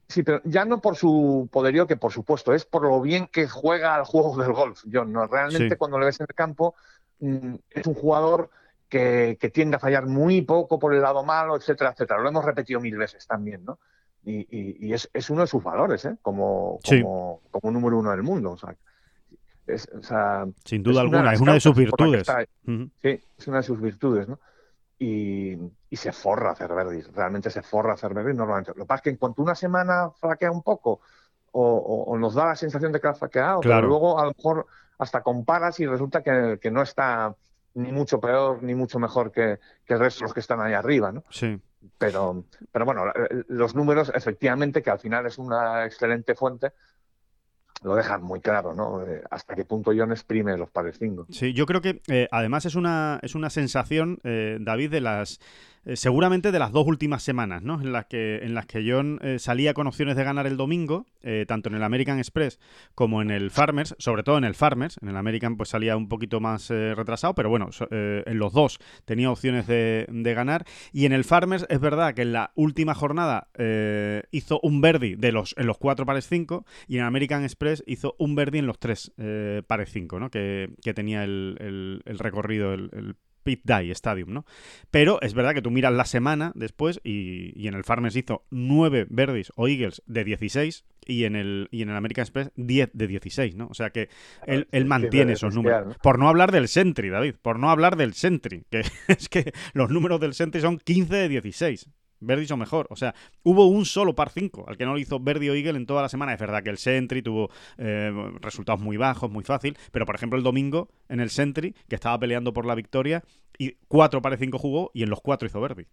Sí, pero ya no por su poderío, que por supuesto, es por lo bien que juega al juego del golf. John, ¿no? realmente cuando le ves en el campo mm, es un jugador que, que, tiende a fallar muy poco por el lado malo, etcétera, etcétera. Lo hemos repetido mil veces también, ¿no? Y, es, es, uno de sus valores, ¿eh? como, como, número uno del mundo. O sea, es, Sin duda alguna, es una de sus virtudes. Sí, es una de sus virtudes, ¿no? Y, y se forra Cerverdis, realmente se forra Cerverdis normalmente. Lo que pasa es que en cuanto una semana flaquea un poco o, nos da la sensación de que ha flaqueado, pero luego a lo mejor hasta comparas y resulta que, que no está ni mucho peor ni mucho mejor que, que el resto de los que están ahí arriba, ¿no? Sí. Pero, pero bueno, los números efectivamente, que al final es una excelente fuente, lo dejan muy claro, ¿no? Eh, hasta qué punto John exprime los pares 5. Sí, yo creo que eh, además es una, es una sensación, eh, David, de las eh, seguramente de las dos últimas semanas, ¿no? En las que, en las que John eh, salía con opciones de ganar el domingo, eh, tanto en el American Express como en el Farmers, sobre todo en el Farmers. En el American pues salía un poquito más retrasado, pero bueno, en los dos tenía opciones de, ganar. Y en el Farmers es verdad que en la última jornada hizo un birdie de los, en los cuatro pares 5 y en el American Express hizo un birdie en los tres pares 5, ¿no? Que, tenía el, recorrido, el Pit Die Stadium, ¿no? Pero es verdad que tú miras la semana después y, en el Farmers hizo 9 Verdes o Eagles de 16 y en el, y en el American Express 10 de 16, ¿no? O sea que él, mantiene esos números. Por no hablar del Sentry, David, por no hablar del Sentry, que es que los números del Sentry son 15 de 16. Verdi hizo mejor. O sea, hubo un solo par 5 al que no lo hizo Verdi o Eagle en toda la semana. Es verdad que el Sentry tuvo eh, resultados muy bajos, muy fácil, pero por ejemplo el domingo en el Sentry, que estaba peleando por la victoria, y cuatro pares 5 jugó y en los cuatro hizo Verdi.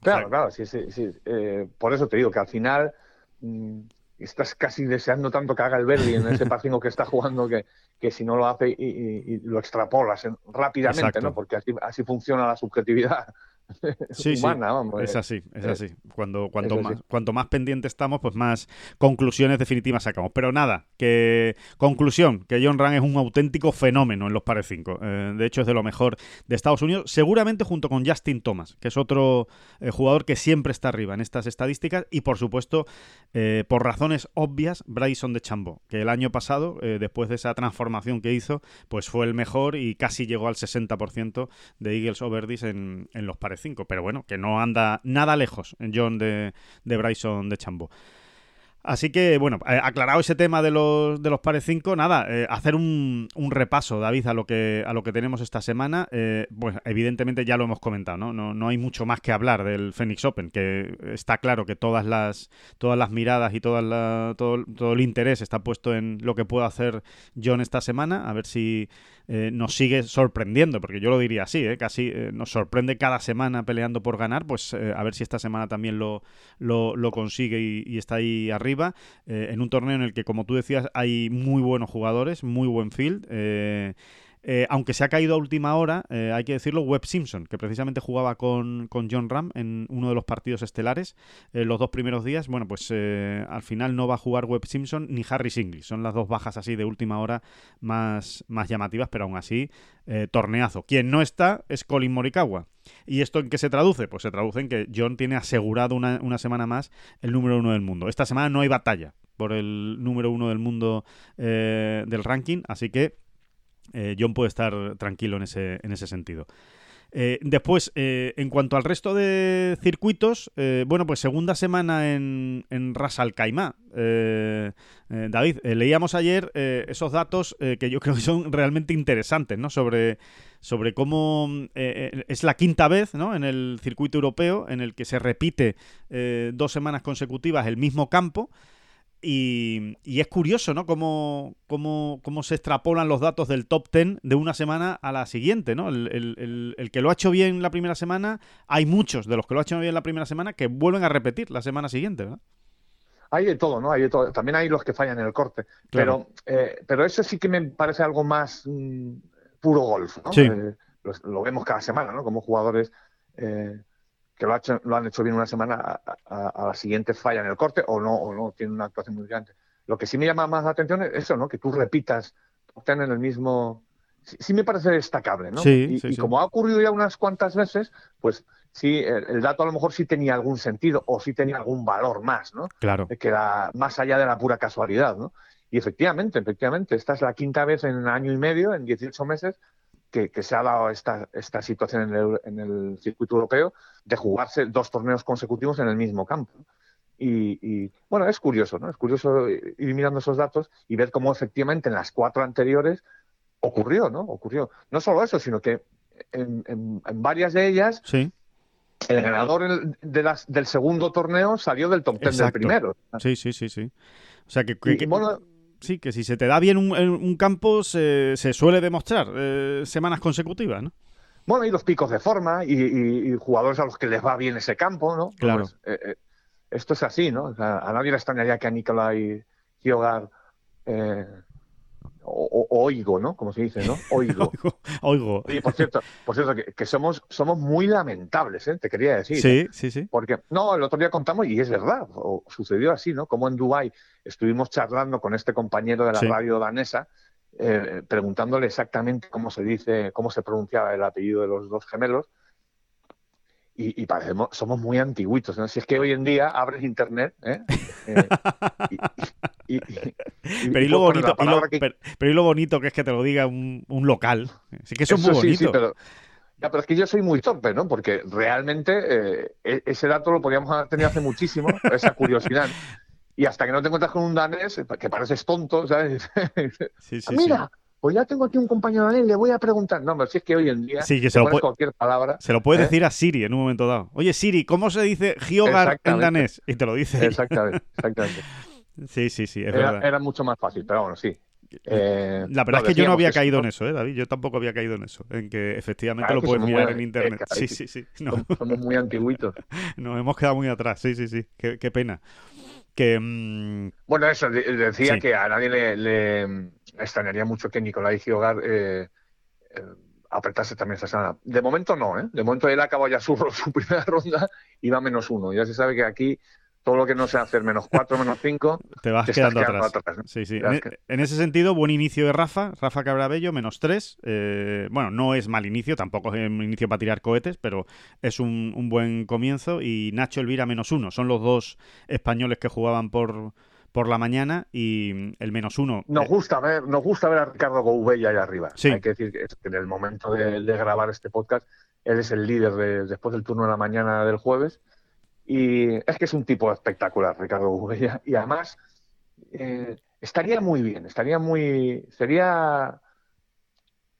Claro, claro, sí, sí, sí. Eh, por eso te digo que al final mm, estás casi deseando tanto que haga el Verdi en ese par 5 que está jugando que, que si no lo hace y, lo extrapolas rápidamente, ¿no? Porque así, así funciona la subjetividad sí, sí. Es eh, así, es eh, así. Cuando, cuanto, más, cuanto más pendiente estamos, pues más conclusiones definitivas sacamos. Pero nada, que conclusión, que John Rand es un auténtico fenómeno en los pares 5. Eh, de hecho, es de lo mejor de Estados Unidos, seguramente junto con Justin Thomas, que es otro jugador que siempre está arriba en estas estadísticas. Y por supuesto, por razones obvias, Bryson de Chambo, que el año pasado, después de esa transformación que hizo, pues fue el mejor y casi llegó al 60% de Eagles Overdis en, en los pares 5, pero bueno, que no anda nada lejos John de, de Bryson de Chambo. Así que, bueno, eh, aclarado ese tema de los, de los pares 5, nada, eh, hacer un, un, repaso, David, a lo que, a lo que tenemos esta semana. Eh, pues evidentemente ya lo hemos comentado, ¿no? ¿no? No hay mucho más que hablar del Phoenix Open, que está claro que todas las, todas las miradas y todas la, todo, todo el interés está puesto en lo que pueda hacer John esta semana, a ver si eh, nos sigue sorprendiendo, porque yo lo diría así, ¿eh? casi eh, nos sorprende cada semana peleando por ganar, pues a ver si esta semana también lo, lo, consigue y, está ahí arriba, en un torneo en el que, como tú decías, hay muy buenos jugadores, muy buen field. Eh, aunque se ha caído a última hora, eh, hay que decirlo, Webb Simpson, que precisamente jugaba con, con John Ram en uno de los partidos estelares los dos primeros días. Bueno, pues al final no va a jugar Webb Simpson ni Harry Singley. Son las dos bajas así de última hora más, más llamativas, pero aún así, torneazo. Quien no está es Colin Morikawa. ¿Y esto en qué se traduce? Pues se traduce en que John tiene asegurado una, una semana más el número uno del mundo. Esta semana no hay batalla por el número uno del mundo eh, del ranking, así que eh, John puede estar tranquilo en ese, en ese sentido. Eh, después, en cuanto al resto de circuitos, bueno, pues segunda semana en, en Ras Al Khaimah. David, leíamos ayer esos datos que yo creo que son realmente interesantes, ¿no? Sobre, sobre cómo es la quinta vez, ¿no? En el circuito europeo en el que se repite dos semanas consecutivas el mismo campo. Y, es curioso, ¿no? Cómo, cómo, cómo, se extrapolan los datos del top 10 de una semana a la siguiente, ¿no? El, que lo ha hecho bien la primera semana, hay muchos de los que lo ha hecho bien la primera semana que vuelven a repetir la semana siguiente, ¿verdad? Hay de todo, ¿no? Hay de todo. También hay los que fallan en el corte. Pero, eh, pero eso sí que me parece algo más mm, puro golf, ¿no? Eh, lo, vemos cada semana, ¿no? Como jugadores eh, que lo, lo, han hecho bien una semana, a, la siguiente falla en el corte o no, o no tienen una actuación muy grande. Lo que sí me llama más la atención es eso, ¿no? Que tú repitas, en el mismo. Sí, me parece destacable, ¿no? Sí, y, como ha ocurrido ya unas cuantas veces, pues sí, el, dato a lo mejor sí tenía algún sentido o sí tenía algún valor más, ¿no? Claro. Que era más allá de la pura casualidad, ¿no? Y efectivamente, efectivamente, esta es la quinta vez en un año y medio, en 18 meses, que, se ha dado esta, esta situación en el, en el, circuito europeo de jugarse dos torneos consecutivos en el mismo campo. Y, bueno, es curioso, ¿no? Es curioso ir mirando esos datos y ver cómo efectivamente en las cuatro anteriores ocurrió, ¿no? Ocurrió. No solo eso, sino que en, en, varias de ellas sí. el ganador de las, del segundo torneo salió del top ten del primero. Sí, sí, sí, sí. O sea que, sí, que si se te da bien un, un campo, se, se, suele demostrar eh, semanas consecutivas, ¿no? Bueno, y los picos de forma y, jugadores a los que les va bien ese campo, ¿no? Claro. Pues, eh, eh, esto es así, ¿no? a nadie le extrañaría que a Nicolai Giogar eh, o, oigo, ¿no? Como se dice, ¿no? Oigo. oigo. Y por cierto, por cierto que, somos, somos muy lamentables, ¿eh? Te quería decir. Sí, sí, sí. Porque, no, el otro día contamos, y es verdad, sucedió así, ¿no? Como en Dubái estuvimos charlando con este compañero de la radio danesa, eh, preguntándole exactamente cómo se dice, cómo se pronunciaba el apellido de los dos gemelos, y, parecemos, somos muy antiguitos. ¿no? Si es que hoy en día abres internet ¿eh? eh pero, y lo bonito, pero, lo bonito que es que te lo diga un, local. Sí que eso, es muy bonito. pero, ya, pero es que yo soy muy torpe, ¿no? Porque realmente eh, e, ese dato lo podríamos haber tenido hace muchísimo, esa curiosidad. Y hasta que no te encuentras con un danés, que pareces tonto, ¿sabes? Sí, sí, Mira, pues ya tengo aquí un compañero de él, le voy a preguntar. No, pero si es que hoy en día sí, que se lo cualquier palabra. Se lo puede ¿eh? decir a Siri en un momento dado. Oye, Siri, ¿cómo se dice Giogar en danés? Y te lo dice. Exactamente, exactamente. sí, sí, sí, es era, verdad. Era mucho más fácil, pero bueno, sí. Eh, la verdad es que yo no había caído en eso, ¿eh, David? Yo tampoco había caído en eso, en que efectivamente lo puedes mirar en internet. sí, sí, sí. Somos muy antiguitos. Nos hemos quedado muy atrás, sí, sí, sí. Qué, qué pena. Que, mm, Bueno, eso, decía que a nadie le, extrañaría mucho que Nicolai Giogar eh, eh, apretase también esa semana. De momento no, ¿eh? De momento él acabó ya su, su primera ronda y va menos uno. Ya se sabe que aquí todo lo que no sea hacer menos 4, menos 5, te vas quedando, atrás. Sí, sí. E, en, ese sentido, buen inicio de Rafa, Rafa Cabrabello, menos 3. Eh, bueno, no es mal inicio, tampoco es un inicio para tirar cohetes, pero es un, buen comienzo. Y Nacho Elvira, menos 1. Son los dos españoles que jugaban por, por la mañana y el menos 1. Nos eh, gusta ver, nos gusta ver a Ricardo Goubella ahí arriba. Hay que decir que, en el momento de, grabar este podcast, él es el líder después del turno de la mañana del jueves y es que es un tipo espectacular, Ricardo Gubella. Y además, eh, estaría muy bien, estaría muy. Sería.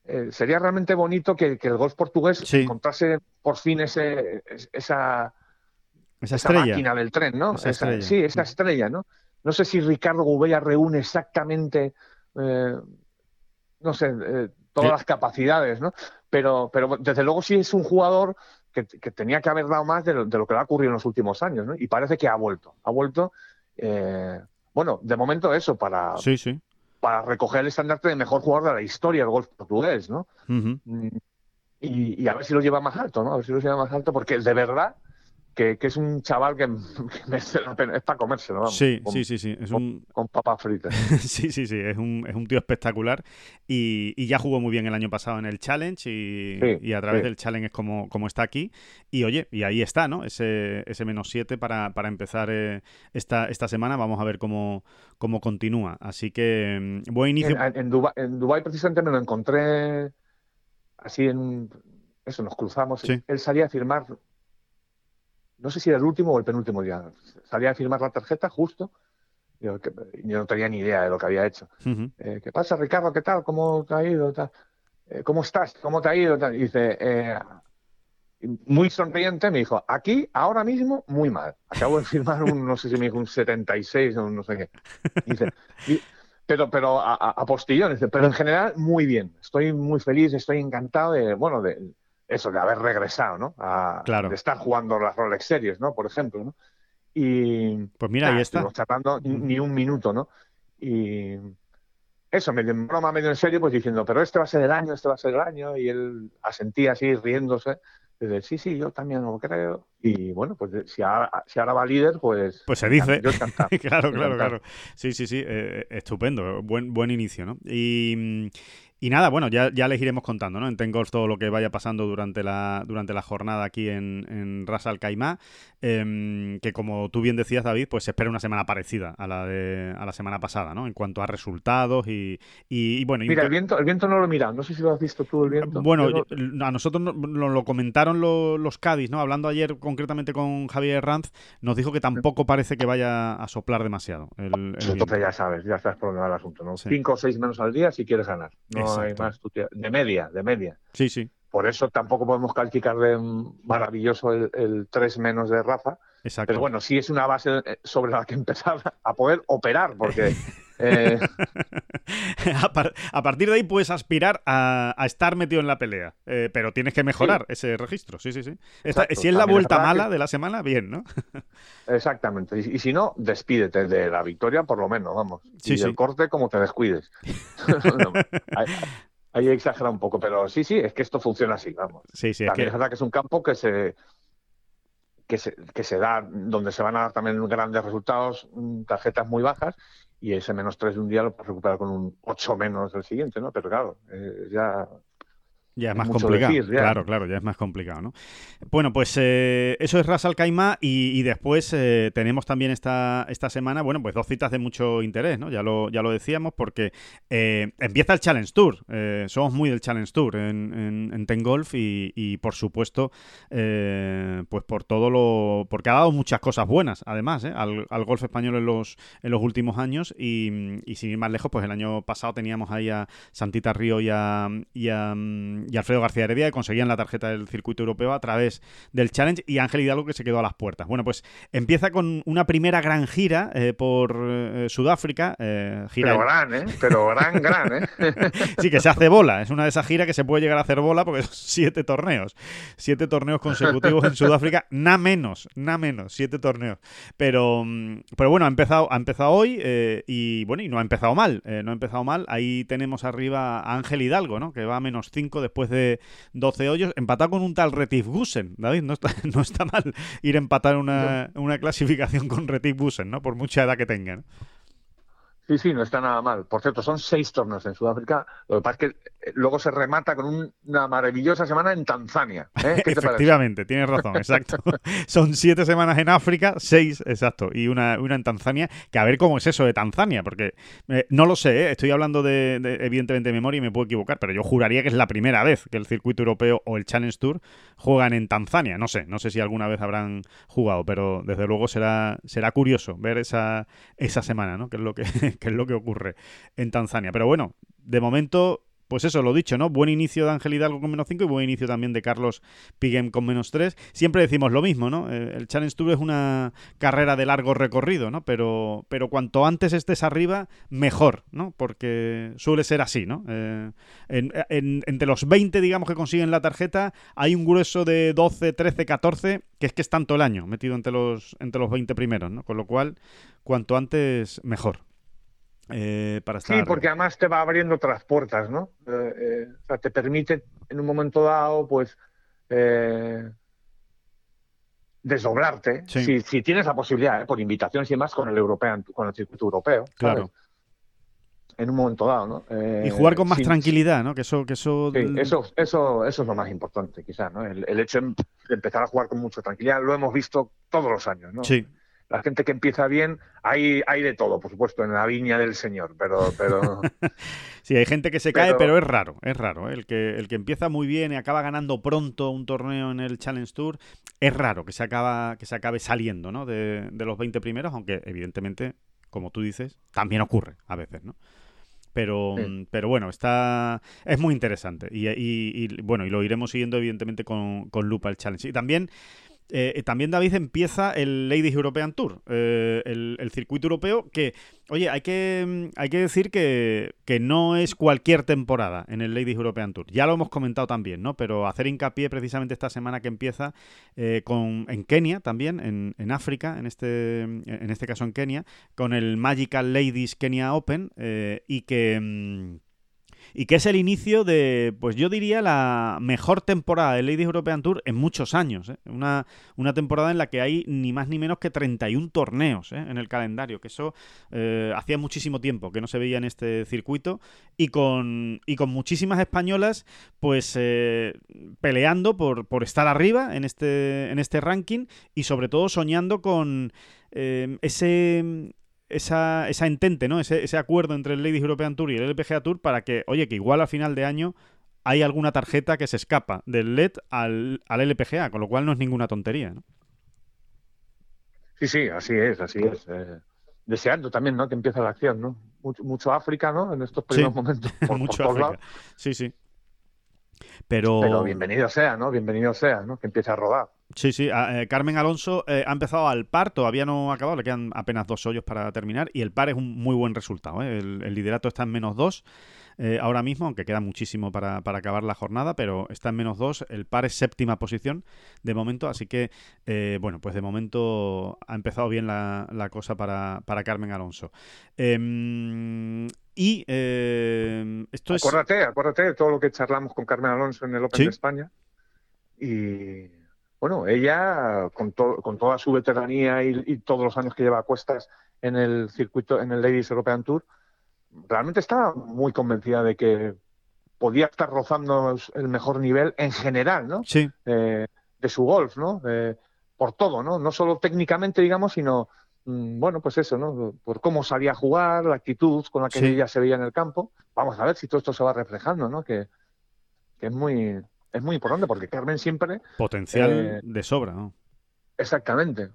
Eh, sería realmente bonito que, el golf portugués encontrase por fin ese, esa, esa, máquina del tren, ¿no? Esa sí, esa estrella, ¿no? No sé si Ricardo Gubella reúne exactamente, eh, no sé, todas las capacidades, ¿no? Pero, pero desde luego sí es un jugador que, tenía que haber dado más de lo, que le ha ocurrido en los últimos años, ¿no? Y parece que ha vuelto. Ha vuelto, eh, bueno, de momento eso, para, sí, sí. para recoger el estandarte de mejor jugador de la historia del golf portugués, ¿no? Mm, Y, y a ver si lo lleva más alto, ¿no? A ver si lo lleva más alto, porque de verdad que, que es un chaval que, que merece la pena, es para comérselo, vamos. Sí, con, sí, sí, sí. Es con- un, con papas fritas. sí, sí, sí. Es un, es un tío espectacular y, y ya jugó muy bien el año pasado en el Challenge y, Sí, y a través sí. del Challenge es como, como está aquí. Y oye, y ahí está, ¿no? Ese, ese menos 7 para, para empezar eh, esta, esta semana. Vamos a ver cómo, cómo continúa. Así que mm, buen inicio. En, en, Dubái, en Dubái precisamente me lo encontré así en... Eso, nos cruzamos. Sí. Él salía a firmar, no sé si era el último o el penúltimo día, salía a firmar la tarjeta justo. Yo, no tenía ni idea de lo que había hecho. Eh, ¿Qué pasa, Ricardo? ¿Qué tal? ¿Cómo te ha ido? Tal? Eh, ¿Cómo estás? ¿Cómo te ha ido? Tal. Y dice, eh, muy sonriente, me dijo, aquí, ahora mismo, muy mal. Acabo de firmar un, no sé si me dijo un 76 o un no sé qué. Y dice, y- pero, pero a, a- a postillones, pero en general, muy bien. Estoy muy feliz, estoy encantado de, bueno, de eso, de haber regresado, ¿no? A- Claro. De estar jugando las Rolex Series, ¿no? Por ejemplo, ¿no? Y, Pues mira, ahí Nada, está. charlando ni- un minuto, ¿no? Y eso, medio en broma, medio en serio, pues diciendo, pero este va a ser el año, este va a ser el año, y él asentía así, riéndose, dice, sí, sí, yo también lo creo, y bueno, pues si ahora, si ahora va líder, pues... Pues se dice. Yo encantado. claro, claro, Encantado. claro. Sí, sí, sí, eh, estupendo, buen, buen inicio, ¿no? Y, y nada, bueno, ya, ya les iremos contando, ¿no? En Ten Golf todo lo que vaya pasando durante la, durante la jornada aquí en, en Ras Al Khaimah, em, que como tú bien decías, David, pues se espera una semana parecida a la de a la semana pasada, ¿no? En cuanto a resultados y, y, y bueno... Mira, el viento, el viento no lo he mirado, no sé si lo has visto tú, el viento. bueno, no- a nosotros no- nos lo comentaron lo- los Cádiz, ¿no? Hablando ayer concretamente con Javier Ranz, nos dijo que tampoco parece que vaya a soplar demasiado el, el Pues entonces ya sabes, ya sabes por el asunto, ¿no? Sí. Cinco o seis menos al día si quieres ganar. No hay más. De media, de media. Sí, sí, Por eso tampoco podemos calificar de maravilloso el, el 3 menos de Rafa. exacto. Pero bueno, sí es una base eh, sobre la que empezar a poder operar, porque eh, a, par- a partir de ahí puedes aspirar a, a estar metido en la pelea, eh, pero tienes que mejorar ese registro, sí, sí, sí. Esta- si es la También es vuelta mala que- de la semana, bien, ¿no? exactamente. Y, y si no, despídete de la victoria, por lo menos, vamos. Sí, y sí. corte, como te descuides. No, ahí, ahí exagera un poco, pero sí, sí, es que esto funciona así, vamos. Sí, sí, es También que... es verdad que es un campo que se que se, que se da, donde se van a dar también grandes resultados, mm, tarjetas muy bajas, y ese menos 3 de un día lo puedes recuperar con un 8 menos del siguiente, ¿no? Pero claro, eh, ya Ya es más mucho complicado. decir. Claro, claro, ya es más complicado, ¿no? Bueno, pues eh, eso es Ras Al Khaimah y, y después eh, tenemos también esta, esta semana, bueno, pues dos citas de mucho interés, ¿no? Ya lo, ya lo decíamos porque eh, empieza el Challenge Tour. Somos muy del Challenge Tour en, en, en Ten Golf y, y, por supuesto, pues por todo lo... porque ha dado muchas cosas buenas, además, ¿eh? al, al golf español en los, en los últimos años y, y sin ir más lejos, pues el año pasado teníamos ahí a Santita Río y a, y a, y Alfredo García Heredia que conseguían la tarjeta del circuito europeo a través del Challenge y Ángel Hidalgo que se quedó a las puertas. Bueno, pues empieza con una primera gran gira eh, por eh, Sudáfrica. eh, gira pero gran, ¿eh? Pero gran, gran, ¿eh? Sí, que se hace bola. Es una de esas giras que se puede llegar a hacer bola porque son siete torneos. Siete torneos consecutivos en Sudáfrica. Nada menos, nada menos. Siete torneos. Pero, mm, pero bueno, ha empezado, ha empezado hoy y bueno, y no ha empezado mal. no ha empezado mal. Ahí tenemos arriba a Ángel Hidalgo, ¿no? Que va a menos cinco después de 12 hoyos. Empatado con un tal Retif Gusen. David, no está, no está mal ir a empatar una, una clasificación con Retif Gusen, ¿no? Por mucha edad que tenga. ¿no? Sí, sí, no está nada mal. Por cierto, son seis torneos en Sudáfrica. Lo que pasa es que eh, luego se remata con un- una maravillosa semana en Tanzania. ¿eh? ¿Qué te parece? Efectivamente, tienes razón, exacto. Son siete semanas en África, seis, exacto, y una, una en Tanzania, que a ver cómo es eso de Tanzania, porque eh, no lo sé, ¿eh? estoy hablando de, de, evidentemente de memoria y me puedo equivocar, pero yo juraría que es la primera vez que el circuito europeo o el Challenge Tour juegan en Tanzania, no sé, no sé si alguna vez habrán jugado, pero desde luego será, será curioso ver esa, esa semana, ¿no? Que es lo que, que es lo que ocurre en Tanzania. Pero bueno, de momento pues eso, lo dicho, ¿no? Buen inicio de Ángel Hidalgo con menos 5 y buen inicio también de Carlos Piguem con menos 3. Siempre decimos lo mismo, ¿no? Eh, El Challenge Tour es una carrera de largo recorrido, ¿no? Pero, pero cuanto antes estés arriba, mejor, ¿no? Porque suele ser así, ¿no? Eh, en- en- entre los 20, digamos, que consiguen la tarjeta, hay un grueso de 12, 13, 14, que es que es tanto el año metido entre los, entre los 20 primeros, ¿no? Con lo cual, cuanto antes, mejor. Eh, para estar. Sí, porque además te va abriendo otras puertas, ¿no? Eh, eh, o sea, te permite en un momento dado, pues, eh, desdoblarte, Sí. si, si tienes la posibilidad, ¿eh? por invitaciones y demás, con el European, con el circuito europeo. ¿sabes? Claro. En un momento dado, ¿no? Y jugar con más tranquilidad, ¿no? Que eso, que eso. Sí, eso, eso, eso es lo más importante, quizás, ¿no? El, el hecho de empezar a jugar con mucha tranquilidad, lo hemos visto todos los años, ¿no? Sí. La gente que empieza bien, hay, hay de todo, por supuesto, en la viña del Señor, pero, pero Sí, hay gente que se cae, Pero- es raro, es raro. ¿eh? El que, el que empieza muy bien y acaba ganando pronto un torneo en el Challenge Tour, es raro que se, acaba, que se acabe saliendo ¿no? de, de los 20 primeros, aunque evidentemente, como tú dices, también ocurre a veces, ¿no? Pero, Sí. pero bueno, está es muy interesante. Y, y- y, bueno, y lo iremos siguiendo, evidentemente, con, con lupa el challenge. Y también, eh, también David empieza el Ladies European Tour, eh, el, circuito europeo, que, oye, hay que, mm, hay que decir que, que no es cualquier temporada en el Ladies European Tour. Ya lo hemos comentado también, ¿no? Pero hacer hincapié precisamente esta semana que empieza eh, con, en Kenia también, en, en África, en este, en este caso en Kenia, con el Magical Ladies Kenya Open eh, y que... mm, y que es el inicio de, pues yo diría, la mejor temporada de Ladies European Tour en muchos años. ¿eh? Una, una temporada en la que hay ni más ni menos que 31 torneos ¿eh? en el calendario, que eso eh, hacía muchísimo tiempo que no se veía en este circuito, y con, y con muchísimas españolas pues eh, peleando por, por estar arriba en este, en este ranking y sobre todo soñando con ese esa, esa entente, ¿no? Ese, ese acuerdo entre el Ladies European Tour y el LPGA Tour para que, oye, que igual a final de año hay alguna tarjeta que se escapa del LED al, al LPGA, con lo cual no es ninguna tontería, ¿no? sí, sí, así es, así es. eh, deseando también, ¿no? Que empiece la acción, ¿no? Mucho, mucho África, ¿no? En estos primeros momentos, por, por Mucho todos África. Sí, sí. Pero, Pero bienvenido sea, ¿no? Bienvenido sea, ¿no? Que empiece a rodar. Sí, sí. a- eh, Carmen Alonso eh, ha empezado al par, todavía no ha acabado, le quedan apenas dos hoyos para terminar y el par es un muy buen resultado. ¿eh? El, el liderato está en menos dos ahora mismo, aunque queda muchísimo para, para acabar la jornada, pero está en menos dos. El par es séptima posición de momento, así que, bueno, pues de momento ha empezado bien la, la cosa para, para Carmen Alonso. Em, y esto es... Acuérdate, acuérdate de todo lo que charlamos con Carmen Alonso en el Open Sí. de España. Y bueno, ella, con, to- con toda su veteranía y, y todos los años que lleva a cuestas en el circuito, en el Ladies European Tour, realmente estaba muy convencida de que podía estar rozando el mejor nivel en general, ¿no? Sí, Eh, de su golf, ¿no? Eh, por todo, ¿no? No solo técnicamente, digamos, sino, mm, bueno, pues eso, ¿no? Por cómo salía a jugar, la actitud con la que Sí. ella se veía en el campo. Vamos a ver si todo esto se va reflejando, ¿no? Que, que es muy es muy importante porque Carmen siempre, potencial Eh, de sobra, ¿no? exactamente,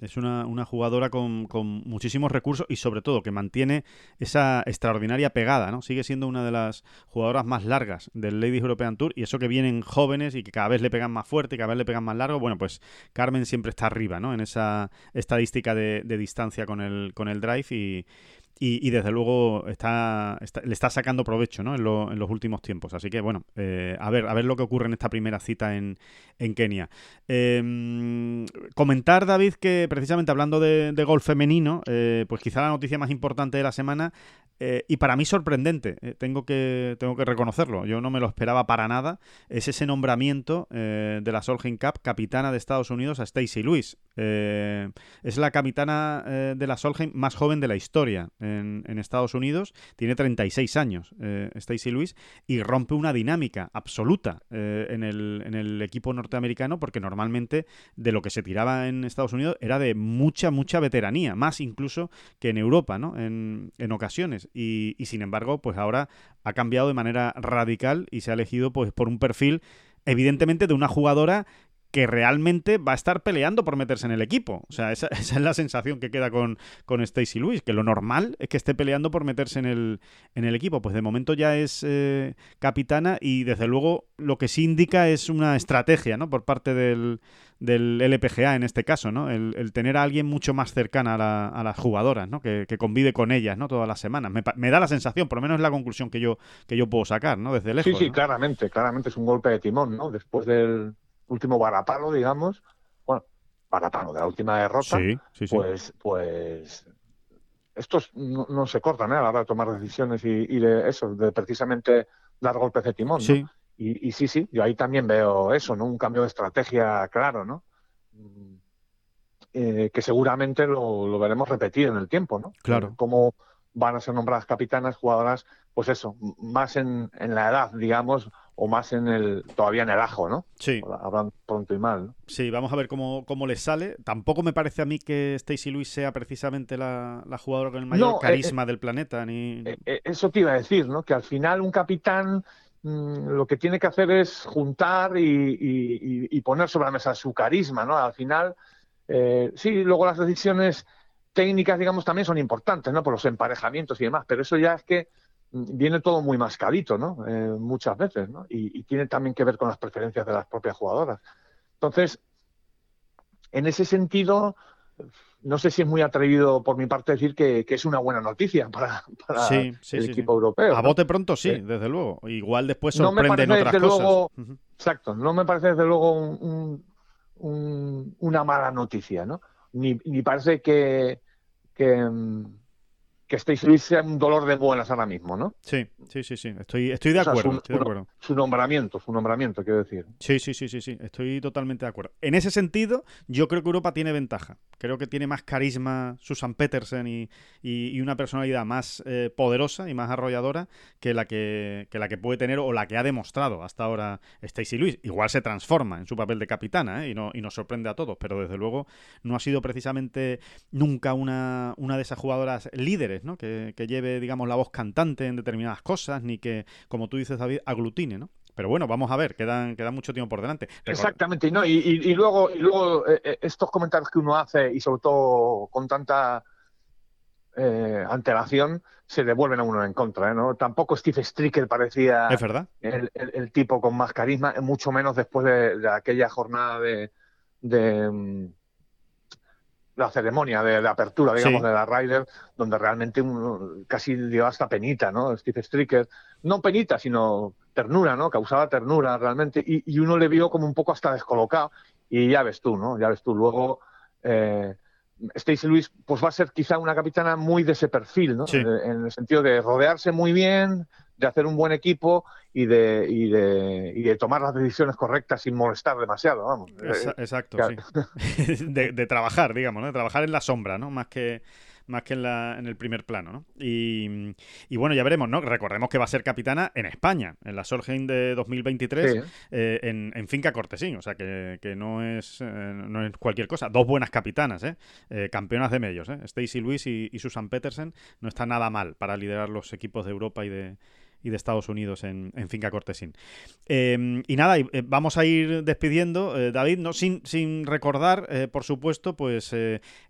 Es una, una jugadora con, con muchísimos recursos y sobre todo que mantiene esa extraordinaria pegada, ¿no? Sigue siendo una de las jugadoras más largas del Ladies European Tour y eso que vienen jóvenes y que cada vez le pegan más fuerte y cada vez le pegan más largo, bueno, pues Carmen siempre está arriba, ¿no? En esa estadística de, de distancia con el, con el drive y, y, desde luego está, le está sacando provecho ¿no? en, lo- en los últimos tiempos. Así que bueno, eh, a ver, a ver lo que ocurre en esta primera cita en, en Kenia. Eh, comentar, David, que precisamente hablando de, de golf femenino, eh, pues quizá la noticia más importante de la semana, eh, y para mí sorprendente, tengo, que, tengo que reconocerlo, yo no me lo esperaba para nada, es ese nombramiento de la Solheim Cup, capitana de Estados Unidos, a Stacey Lewis. Es la capitana de la Solheim más joven de la historia en, Estados Unidos, tiene 36 años, eh, Stacey Lewis, y rompe una dinámica absoluta eh, en, el, en el equipo norteamericano, porque normalmente de lo que se tiraba en Estados Unidos era de mucha, mucha veteranía, más incluso que en Europa, ¿no? En, en ocasiones. Y, y sin embargo, pues ahora ha cambiado de manera radical y se ha elegido pues por un perfil, evidentemente, de una jugadora que realmente va a estar peleando por meterse en el equipo. O sea, esa, esa es la sensación que queda con, con Stacey Lewis, que lo normal es que esté peleando por meterse en el, en el equipo. Pues de momento ya es eh, capitana y desde luego lo que sí indica es una estrategia, ¿no? Por parte del, del LPGA en este caso, ¿no? El, el tener a alguien mucho más cercana a, la- a las jugadoras, ¿no? Que, que convive con ellas, ¿no? Todas las semanas. Me, me da la sensación, por lo menos es la conclusión que yo, que yo puedo sacar, ¿no? Desde lejos. Sí, sí, ¿no? claramente, claramente es un golpe de timón, ¿no? Después del último varapalo, digamos, bueno, varapalo de la última derrota, Sí, sí, sí. pues, pues estos no, se cortan ¿eh? a la hora de tomar decisiones y, de eso, de precisamente dar golpes de timón. Sí. Y, sí, sí, yo ahí también veo eso, ¿no? Un cambio de estrategia claro, ¿no? Mm, eh, que seguramente lo, veremos repetir en el tiempo, ¿no? Claro. Cómo van a ser nombradas capitanas, jugadoras, pues eso, más en, en la edad, digamos, o más en el todavía en el ajo, ¿no? Sí. Hablan pronto y mal. ¿no? Sí, vamos a ver cómo, cómo les sale. Tampoco me parece a mí que Stacy Lewis sea precisamente la, jugadora con el mayor eh, carisma eh, del planeta. Ni... Eh, eso te iba a decir, ¿no? Que al final un capitán mm, lo que tiene que hacer es juntar y, poner sobre la mesa su carisma, ¿no? Al final, sí, luego las decisiones técnicas, digamos, también son importantes, ¿no? Por los emparejamientos y demás, pero eso ya es que viene todo muy mascadito, ¿no? Eh, muchas veces, ¿no? Y, tiene también que ver con las preferencias de las propias jugadoras. Entonces, en ese sentido, no sé si es muy atrevido por mi parte decir que, es una buena noticia para, el equipo europeo. A bote pronto sí, desde luego. Igual después sorprenden no otras cosas. Exacto, no me parece desde luego una mala noticia, ¿no? Ni, ni parece que, que mm, que sea un dolor de muelas ahora mismo, ¿no? Sí, sí, sí, sí. Estoy, estoy de acuerdo. su, estoy de acuerdo. Su nombramiento, su nombramiento, quiero decir. Sí, sí, sí, sí, sí. Estoy totalmente de acuerdo. En ese sentido, yo creo que Europa tiene ventaja. Creo que tiene más carisma Susan Petersen y, y, una personalidad más eh, poderosa y más arrolladora que la que, que, la que puede tener o la que ha demostrado hasta ahora Stacey Lewis. Igual se transforma en su papel de capitana ¿eh? y, no, y nos sorprende a todos, pero desde luego no ha sido precisamente nunca una, una de esas jugadoras líderes que, lleve, digamos, la voz cantante en determinadas cosas, ni que, como tú dices, David, aglutine, ¿no? Pero bueno, vamos a ver, quedan, queda mucho tiempo por delante. Exactamente, y, y, luego, y luego eh, eh, estos comentarios que uno hace, y sobre todo con tanta eh, antelación, se devuelven a uno en contra. ¿no? Tampoco Steve Stricker parecía ¿Es verdad? El, tipo con más carisma, mucho menos después de, aquella jornada de, la ceremonia de, apertura, digamos, de la Ryder, donde realmente casi dio hasta penita, ¿no? Steve Stricker, no penita, sino ternura, ¿no? Causaba ternura realmente, y, uno le vio como un poco hasta descolocado, y ya ves tú, ¿no? Ya ves tú, luego eh, Stacey Lewis, pues va a ser quizá una capitana muy de ese perfil, ¿no? En el sentido de rodearse muy bien, de hacer un buen equipo y de, y de, y de tomar las decisiones correctas sin molestar demasiado, vamos. Exacto, sí. de, trabajar, digamos, ¿no? De trabajar en la sombra, ¿no? Más que más que en, la, en el primer plano, ¿no? Y, y, bueno, ya veremos, ¿no? Recordemos que va a ser capitana en España, en la Solheim de 2023, eh, en, en, Finca Cortesín, o sea que, que no, es, eh, no es cualquier cosa. Dos buenas capitanas, ¿eh? eh campeonas de medios, ¿eh? Stacy Lewis y, y Susan Petersen no está nada mal para liderar los equipos de Europa y de, y de Estados Unidos en, Finca Cortesín. Em, y nada, eh, vamos a ir despidiendo, eh, David, no sin, sin recordar, eh, por supuesto, pues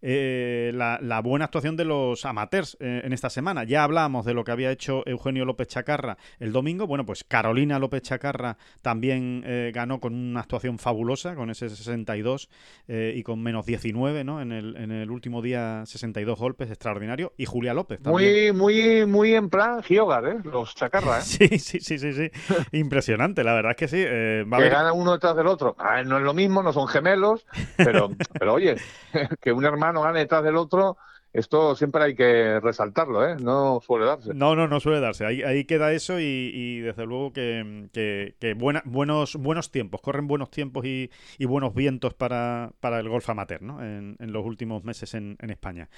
la, buena actuación de los amateurs en esta semana. Ya hablábamos de lo que había hecho Eugenio López Chacarra el domingo. Bueno, pues Carolina López Chacarra también ganó con una actuación fabulosa, con ese 62 y con menos 19, ¿no? En el, en el último día 62 golpes, extraordinario. Y Julia López también. Muy, muy, muy en plan Giogar, ¿eh? Los Chacarra. ¿Eh? Sí, sí, sí, sí, sí. Impresionante, la verdad es que sí. Eh, que gana uno detrás del otro. no es lo mismo, no son gemelos, pero, pero oye, que un hermano gane detrás del otro, esto siempre hay que resaltarlo, ¿eh? No suele darse. No, no, no suele darse. Ahí, ahí queda eso y, desde luego que, que, buenos, buenos tiempos, corren buenos tiempos y, buenos vientos para, para el golf amateur, ¿no? En, en los últimos meses en, en España.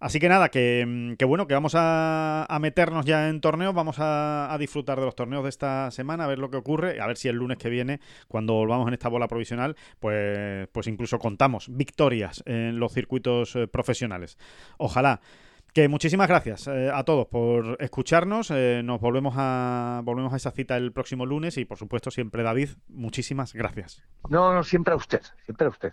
Así que nada, que, mm, bueno, que vamos a, meternos ya en torneos, vamos a, disfrutar de los torneos de esta semana, a ver lo que ocurre, a ver si el lunes que viene, cuando volvamos en esta bola provisional, pues, pues incluso contamos victorias en los circuitos eh, profesionales. Ojalá. Que muchísimas gracias eh, a todos por escucharnos. Eh, nos volvemos a volvemos a esa cita el próximo lunes y por supuesto siempre David, muchísimas gracias. No, no, siempre a usted, siempre a usted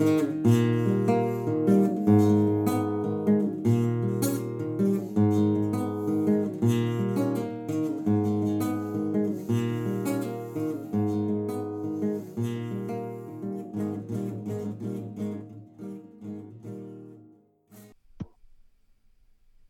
Mm-hmm.